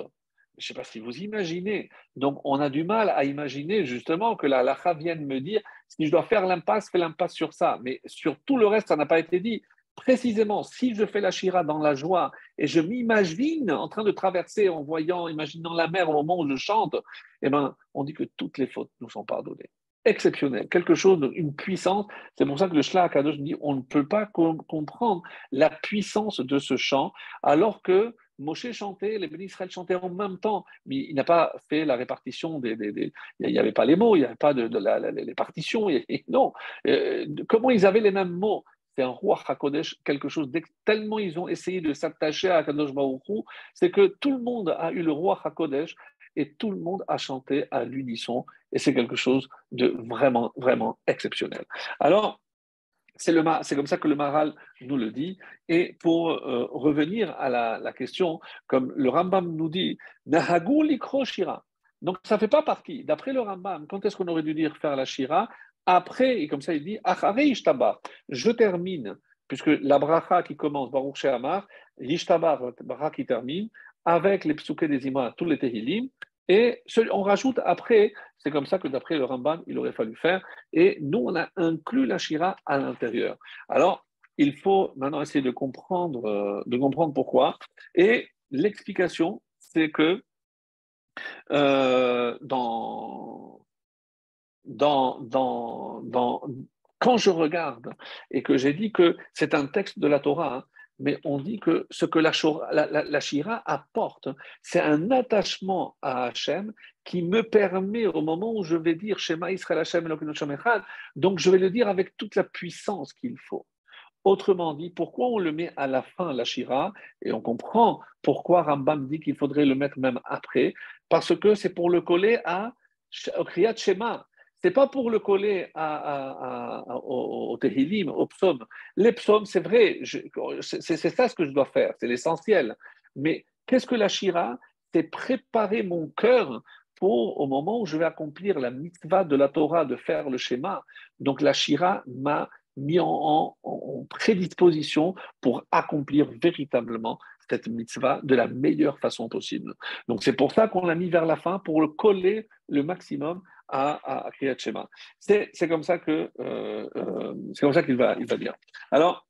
je ne sais pas si vous imaginez. Donc, on a du mal à imaginer justement que la halakha vienne me dire si je dois faire l'impasse, fais l'impasse sur ça. Mais sur tout le reste, ça n'a pas été dit. Précisément, si je fais la shira dans la joie et je m'imagine en train de traverser en voyant, imaginant la mer au moment où je chante, eh ben, on dit que toutes les fautes nous sont pardonnées. Exceptionnel, quelque chose, une puissance. C'est pour ça que le Shla Kadosh dit on ne peut pas comprendre la puissance de ce chant, alors que Moshe chantait, les bénis Israël chantaient en même temps, mais il n'a pas fait la répartition des. il n'y avait pas les mots, il n'y avait pas de, les partitions. non. Euh, comment ils avaient les mêmes mots? C'est un roi HaKodesh, quelque chose tellement ils ont essayé de s'attacher à Kadosh Baruch c'est que tout le monde a eu le roi HaKodesh et tout le monde a chanté à l'unisson et c'est quelque chose de vraiment, vraiment exceptionnel. Alors, c'est comme ça que le Maral nous le dit. Et pour euh, revenir à la, question, comme le Rambam nous dit, Nahagu Shira. Donc ça ne fait pas partie. D'après le Rambam, quand est-ce qu'on aurait dû dire faire la Shira? Après, et comme ça il dit, je termine, puisque la bracha qui commence, Baruch She'amar, l'ishtabar, bracha qui termine, avec les psuké des imams, tous les tehilim, et on rajoute après, c'est comme ça que d'après le Ramban, il aurait fallu faire. Et nous, on a inclus la Shira à l'intérieur. Alors, il faut maintenant essayer de comprendre, euh, de comprendre pourquoi. Et l'explication, c'est que euh, dans, quand je regarde et que j'ai dit que c'est un texte de la Torah, hein, mais on dit que ce que la, la, Shira apporte, c'est un attachement à Hachem qui me permet, au moment où je vais dire Shema Israël Hachem donc je vais le dire avec toute la puissance qu'il faut. Autrement dit, pourquoi on le met à la fin, la Shira, et on comprend pourquoi Rambam dit qu'il faudrait le mettre même après, parce que c'est pour le coller à Kriyat Shema n'est pas pour le coller à, au, Tehilim, au psaume. Les psaumes, c'est vrai, c'est ça ce que je dois faire, c'est l'essentiel. Mais qu'est-ce que la Shira? C'est préparer mon cœur pour, au moment où je vais accomplir la mitzvah de la Torah, de faire le schéma. Donc la Shira m'a mis en, prédisposition pour accomplir véritablement cette mitzvah de la meilleure façon possible. Donc c'est pour ça qu'on l'a mis vers la fin, pour le coller le maximum à, à Kriyat Shema. C'est, comme ça que euh, euh, c'est comme ça qu'il va, il va dire. Alors,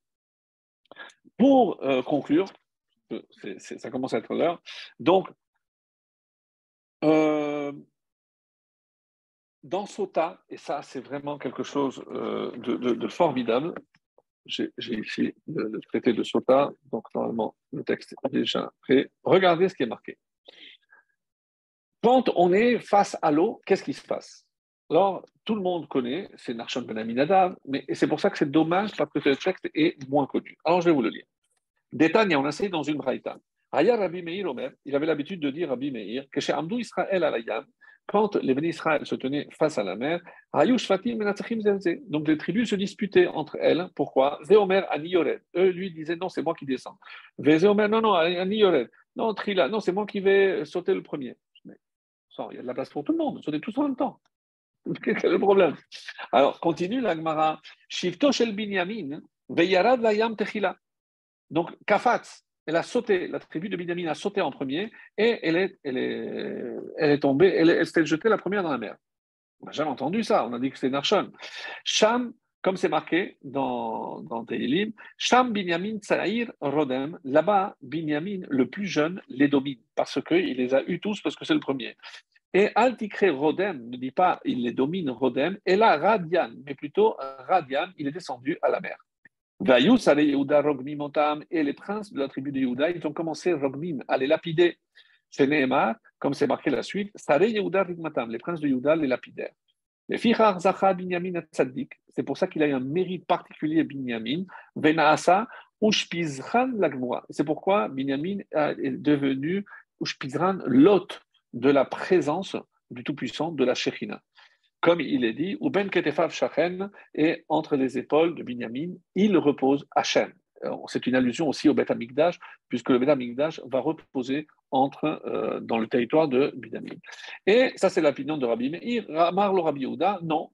pour euh, conclure, ça commence à être l'heure. Donc, dans Sota, et ça c'est vraiment quelque chose de, formidable, j'ai, ici le, traité de Sota, donc normalement le texte est déjà prêt. Regardez ce qui est marqué. Quand on est face à l'eau, qu'est-ce qui se passe? Alors, tout le monde connaît, c'est Narshon Ben Aminadav, mais c'est pour ça que c'est dommage parce que ce texte est moins connu. Alors, je vais vous le lire. Détagne, on a essayé dans une braïta. Aya Rabbi Meir Omer, il avait l'habitude de dire Rabbi Meir que chez Amdou Israël à Yam, quand les bénis Israël se tenaient face à la mer, donc les tribus se disputaient entre elles. Pourquoi? Zéomer Yored. Eux, lui, disaient non, c'est moi qui descends. Zéomer, non, non, Yored. Non, Trila, non, c'est moi qui vais sauter le premier il y a de la place pour tout le monde, on est tous en même temps. Quel est le problème Alors, continue l'Agmara. Shifto shel Binyamin, veyarad layam techila. Donc, Kafatz, elle a sauté, la tribu de Binyamin a sauté en premier et elle est, elle est, elle est tombée, elle, s'est jetée la première dans la mer. On n'a jamais entendu ça, on a dit que c'était Narshon. Comme c'est marqué dans, dans Tehilim, Sham Binyamin Tsaïr Rodem, là-bas, Binyamin, le plus jeune, les domine, parce qu'il les a eus tous, parce que c'est le premier. Et Altikre Rodem ne dit pas il les domine Rodem, et là Radian, mais plutôt Radian, il est descendu à la mer. Vayus Yehuda Rogmim Otam, et les princes de la tribu de Yehuda, ils ont commencé Rogmim à les lapider. C'est Nehemar, comme c'est marqué la suite, Sare Yehuda Rigmatam, les princes de Yehuda les lapidaires. C'est pour ça qu'il a eu un mérite particulier, Binyamin. Venaasa, Ushpizran Lagmoa. C'est pourquoi Binyamin est devenu Ushpizran, l'hôte de la présence du Tout-Puissant, de la Shechina. Comme il est dit, Ben Ketefav Shachen, et entre les épaules de Binyamin, il repose Hachem. C'est une allusion aussi au Beth Amikdash, puisque le Beth Amikdash va reposer entre, euh, dans le territoire de Binyamin. Et ça, c'est l'opinion de Rabbi Meir. Ramar le Rabbi Yehuda, non.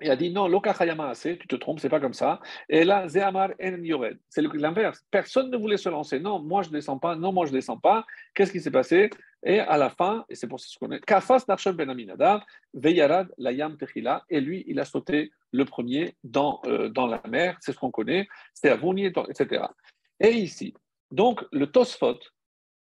Il a dit non, tu te trompes, c'est pas comme ça. Et là, Zehamar en Yored. C'est l'inverse. Personne ne voulait se lancer. Non, moi je descends pas. Non, moi je descends pas. Qu'est-ce qui s'est passé? Et à la fin, et c'est pour ça qu'on est, Kafas Narshon Ben Aminadav, Veyarad Layam Techila, et lui, il a sauté le premier dans, euh, dans la mer, c'est ce qu'on connaît, c'est Avouni, etc. Et ici, donc le Tosfot,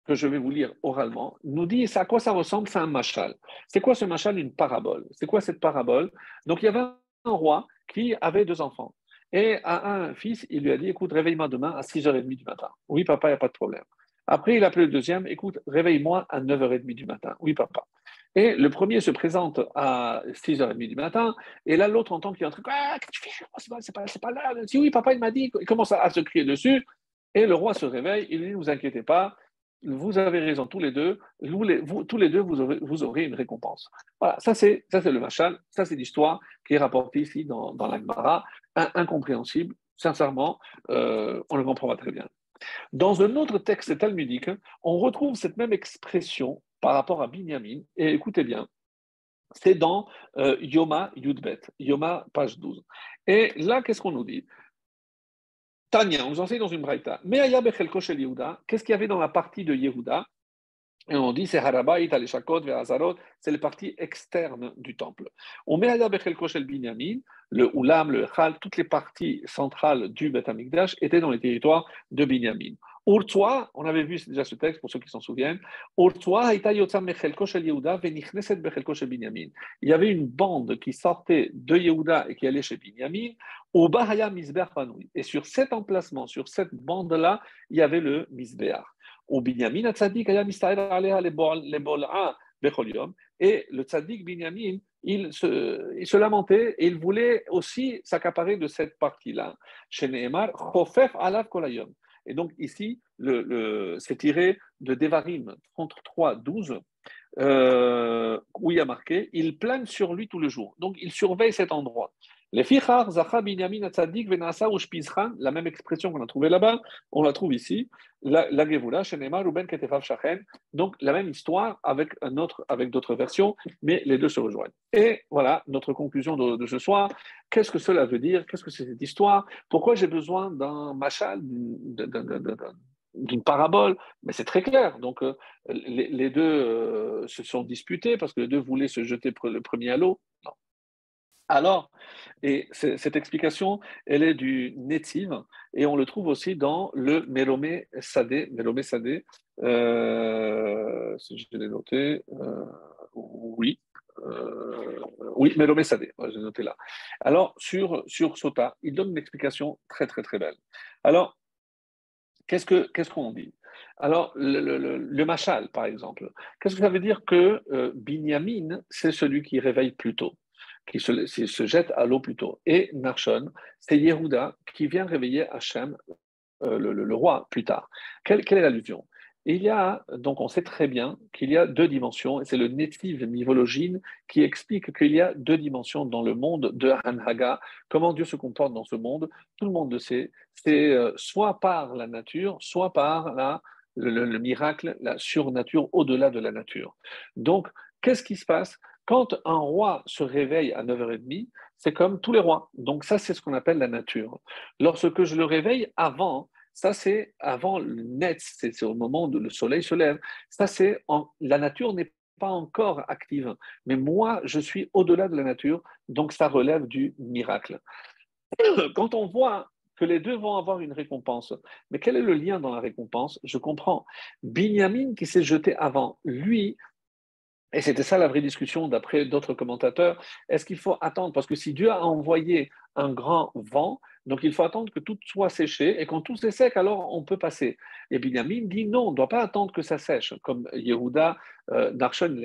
que je vais vous lire oralement, nous dit à quoi ça ressemble, c'est un machal. C'est quoi ce machal? Une parabole. C'est quoi cette parabole? Donc il y avait un roi qui avait deux enfants. Et à un fils, il lui a dit, écoute, réveille-moi demain à 6h30 du matin. Oui, papa, il n'y a pas de problème. Après, il a appelé le deuxième, écoute, réveille-moi à 9h30 du matin. Oui, papa. Et le premier se présente à 6h30 du matin, et là, l'autre entend qu'il y a un truc, ah, qu'est-ce que tu fais? C'est pas, pas, là. Si oui, papa, il m'a dit, il commence à, se crier dessus, et le roi se réveille, il dit, ne vous inquiétez pas, vous avez raison tous les deux, vous, tous les deux, vous aurez, une récompense. Voilà, ça c'est, le machal, ça c'est l'histoire qui est rapportée ici dans, dans l'Agmara, incompréhensible, sincèrement, euh, on ne le comprend pas très bien. Dans un autre texte talmudique, on retrouve cette même expression par rapport à Binyamin, et écoutez bien, c'est dans euh, Yoma Yudbet, Yoma page 12. Et là, qu'est-ce qu'on nous dit? Tania, on nous enseigne dans une braïta. Mais Yehuda, qu'est-ce qu'il y avait dans la partie de Yehuda? Et on dit c'est Harabaït, Aleshakot, Ve'azarot, c'est les parties externes du temple. On met Aya Bechel Koshel Binyamin, le Ulam, le Chal, toutes les parties centrales du Amikdash étaient dans les territoires de Binyamin. Urtua, on avait vu déjà ce texte pour ceux qui s'en souviennent. Il y avait une bande qui sortait de Yehuda et qui allait chez Binyamin. Et sur cet emplacement, sur cette bande-là, il y avait le Misbeach. Binyamin, et le tzaddik Binyamin, il se, il se lamentait et il voulait aussi s'accaparer de cette partie-là. Chez Nehemar, Chofef alav kolayom. Et donc ici, c'est tiré de Devarim 33, 12, euh, où il y a marqué Il plane sur lui tout le jour. Donc il surveille cet endroit. La même expression qu'on a trouvée là-bas, on la trouve ici. La, Shachen. Donc la même histoire avec, d'autres versions, mais les deux se rejoignent. Et voilà notre conclusion de, ce soir. Qu'est-ce que cela veut dire? Qu'est-ce que c'est cette histoire? Pourquoi j'ai besoin d'un machal, d'une parabole, mais c'est très clair. Donc, euh, les, les, deux euh, se sont disputés parce que les deux voulaient se jeter le premier à l'eau. Non. Alors, et cette explication, elle est du Netiv, et on le trouve aussi dans le Melomé Sadé. Melomé Sadé, euh, si je l'ai noté, euh, oui, euh, oui, Melomé Sadé, j'ai noté là. Alors, sur, sur Sota, il donne une explication très, très, très belle. Alors, qu'est-ce qu'on dit? Alors, le, machal, par exemple, qu'est-ce que ça veut dire que Binyamin, c'est celui qui réveille plus tôt qui se, jette à l'eau plutôt. Et Narshon, c'est Yehuda qui vient réveiller Hachem, euh, le, roi, plus tard. Quelle, est l'allusion? Il y a, donc on sait très bien qu'il y a deux dimensions, et c'est le Netiv Mivologine qui explique qu'il y a deux dimensions dans le monde de Hanhaga, comment Dieu se comporte dans ce monde, tout le monde le sait, c'est euh, soit par la nature, soit par la, le miracle, la surnature au-delà de la nature. Donc, qu'est-ce qui se passe? Quand un roi se réveille à 9h30, c'est comme tous les rois. Donc ça, c'est ce qu'on appelle la nature. Lorsque je le réveille avant, ça c'est avant le net, c'est au moment où le soleil se lève. Ça c'est la nature n'est pas encore active, mais moi je suis au-delà de la nature, donc ça relève du miracle. Quand on voit que les deux vont avoir une récompense. Mais quel est le lien dans la récompense? Je comprends. Binyamin qui s'est jeté avant, lui, et c'était ça la vraie discussion d'après d'autres commentateurs. Est-ce qu'il faut attendre? Parce que si Dieu a envoyé un grand vent, donc il faut attendre que tout soit séché, et quand tout est sec, alors on peut passer. Et Binyamin dit non, on ne doit pas attendre que ça sèche, comme Yehuda euh,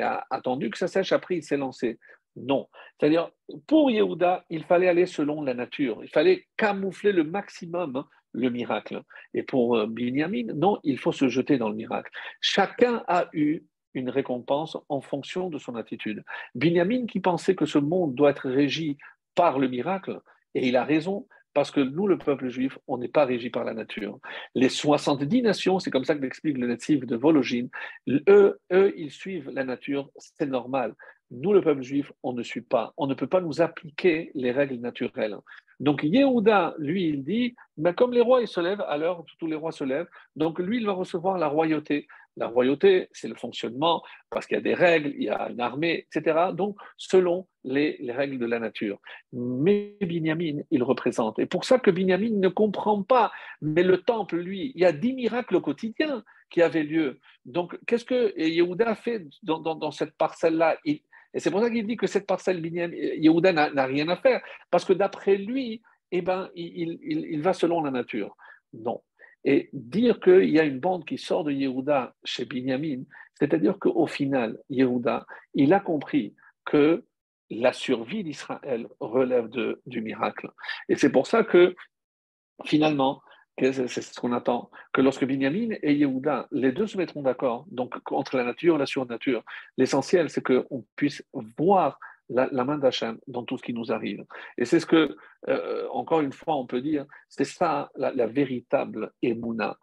a attendu que ça sèche, après il s'est lancé. Non. C'est-à-dire, pour Yehuda, il fallait aller selon la nature, il fallait camoufler le maximum hein, le miracle. Et pour euh, Binyamin, non, il faut se jeter dans le miracle. Chacun a eu une récompense en fonction de son attitude. Binyamin qui pensait que ce monde doit être régi par le miracle, et il a raison, parce que nous, le peuple juif, on n'est pas régi par la nature. Les 70 nations, c'est comme ça que l'explique le natif de Vologine, eux, eux, ils suivent la nature, c'est normal. Nous, le peuple juif, on ne suit pas. On ne peut pas nous appliquer les règles naturelles. Donc Yehuda, lui, il dit, mais comme les rois, ils se lèvent à l'heure tous les rois se lèvent, donc lui, il va recevoir la royauté. la royauté, c'est le fonctionnement, parce qu'il y a des règles, il y a une armée, etc. Donc, selon les, règles de la nature. Mais Binyamin, il représente. Et pour ça que Binyamin ne comprend pas. Mais le temple, lui, il y a dix miracles quotidiens qui avaient lieu. Donc, qu'est-ce que Yehuda fait dans, cette parcelle-là? Et c'est pour ça qu'il dit que cette parcelle, Yehuda n'a rien à faire. Parce que d'après lui, eh ben, il, va selon la nature. Non. Et dire qu'il y a une bande qui sort de Yehuda chez Binyamin, c'est-à-dire qu'au final, Yehuda, il a compris que la survie d'Israël relève de, du miracle. Et c'est pour ça que, finalement, c'est ce qu'on attend, que lorsque Binyamin et Yehuda, les deux se mettront d'accord, donc entre la nature et la surnature, l'essentiel, c'est qu'on puisse voir la, main d'Hachem dans tout ce qui nous arrive. Et c'est ce que, euh, encore une fois, on peut dire, c'est ça la, véritable Emouna.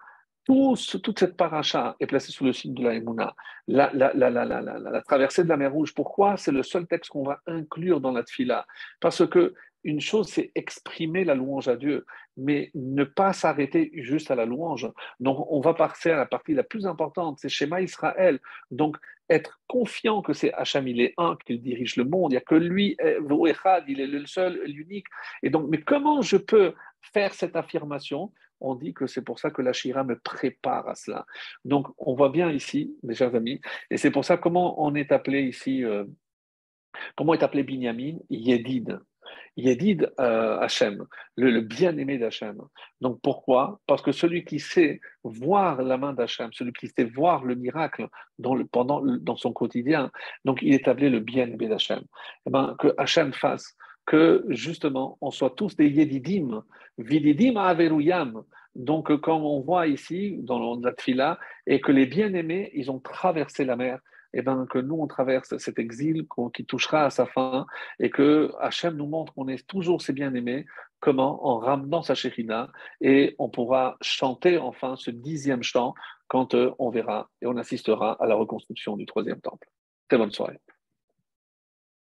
toute cette paracha est placée sous le signe de la Emouna. La, la, traversée de la mer Rouge, pourquoi? C'est le seul texte qu'on va inclure dans la Tfila. Parce que une chose, c'est exprimer la louange à Dieu, mais ne pas s'arrêter juste à la louange. Donc, on va passer à la partie la plus importante, c'est Shema Israël. Donc, être confiant que c'est Hacham, il est un, qu'il dirige le monde, il n'y a que lui, eh, il est le seul, l'unique. Et donc, mais comment je peux faire cette affirmation? On dit que c'est pour ça que la Shira me prépare à cela. Donc, on voit bien ici, mes chers amis, et c'est pour ça comment on est appelé ici, euh, comment est appelé Binyamin Yedid. Yedid euh, Hachem, le, bien-aimé d'Hachem. Donc pourquoi? Parce que celui qui sait voir la main d'Hachem, celui qui sait voir le miracle dans, le, pendant, dans son quotidien, donc il appelé le bien-aimé d'Hachem. Eh ben, que Hachem fasse que justement on soit tous des Yedidim, Vididim Averuyam. Donc comme on voit ici dans la Tfila, et que les bien-aimés, ils ont traversé la mer eh ben, que nous, on traverse cet exil qui touchera à sa fin et que Hachem nous montre qu'on est toujours ses bien-aimés. Comment En ramenant sa chérina et on pourra chanter enfin ce dixième chant quand euh, on verra et on assistera à la reconstruction du troisième temple. Très bonne soirée.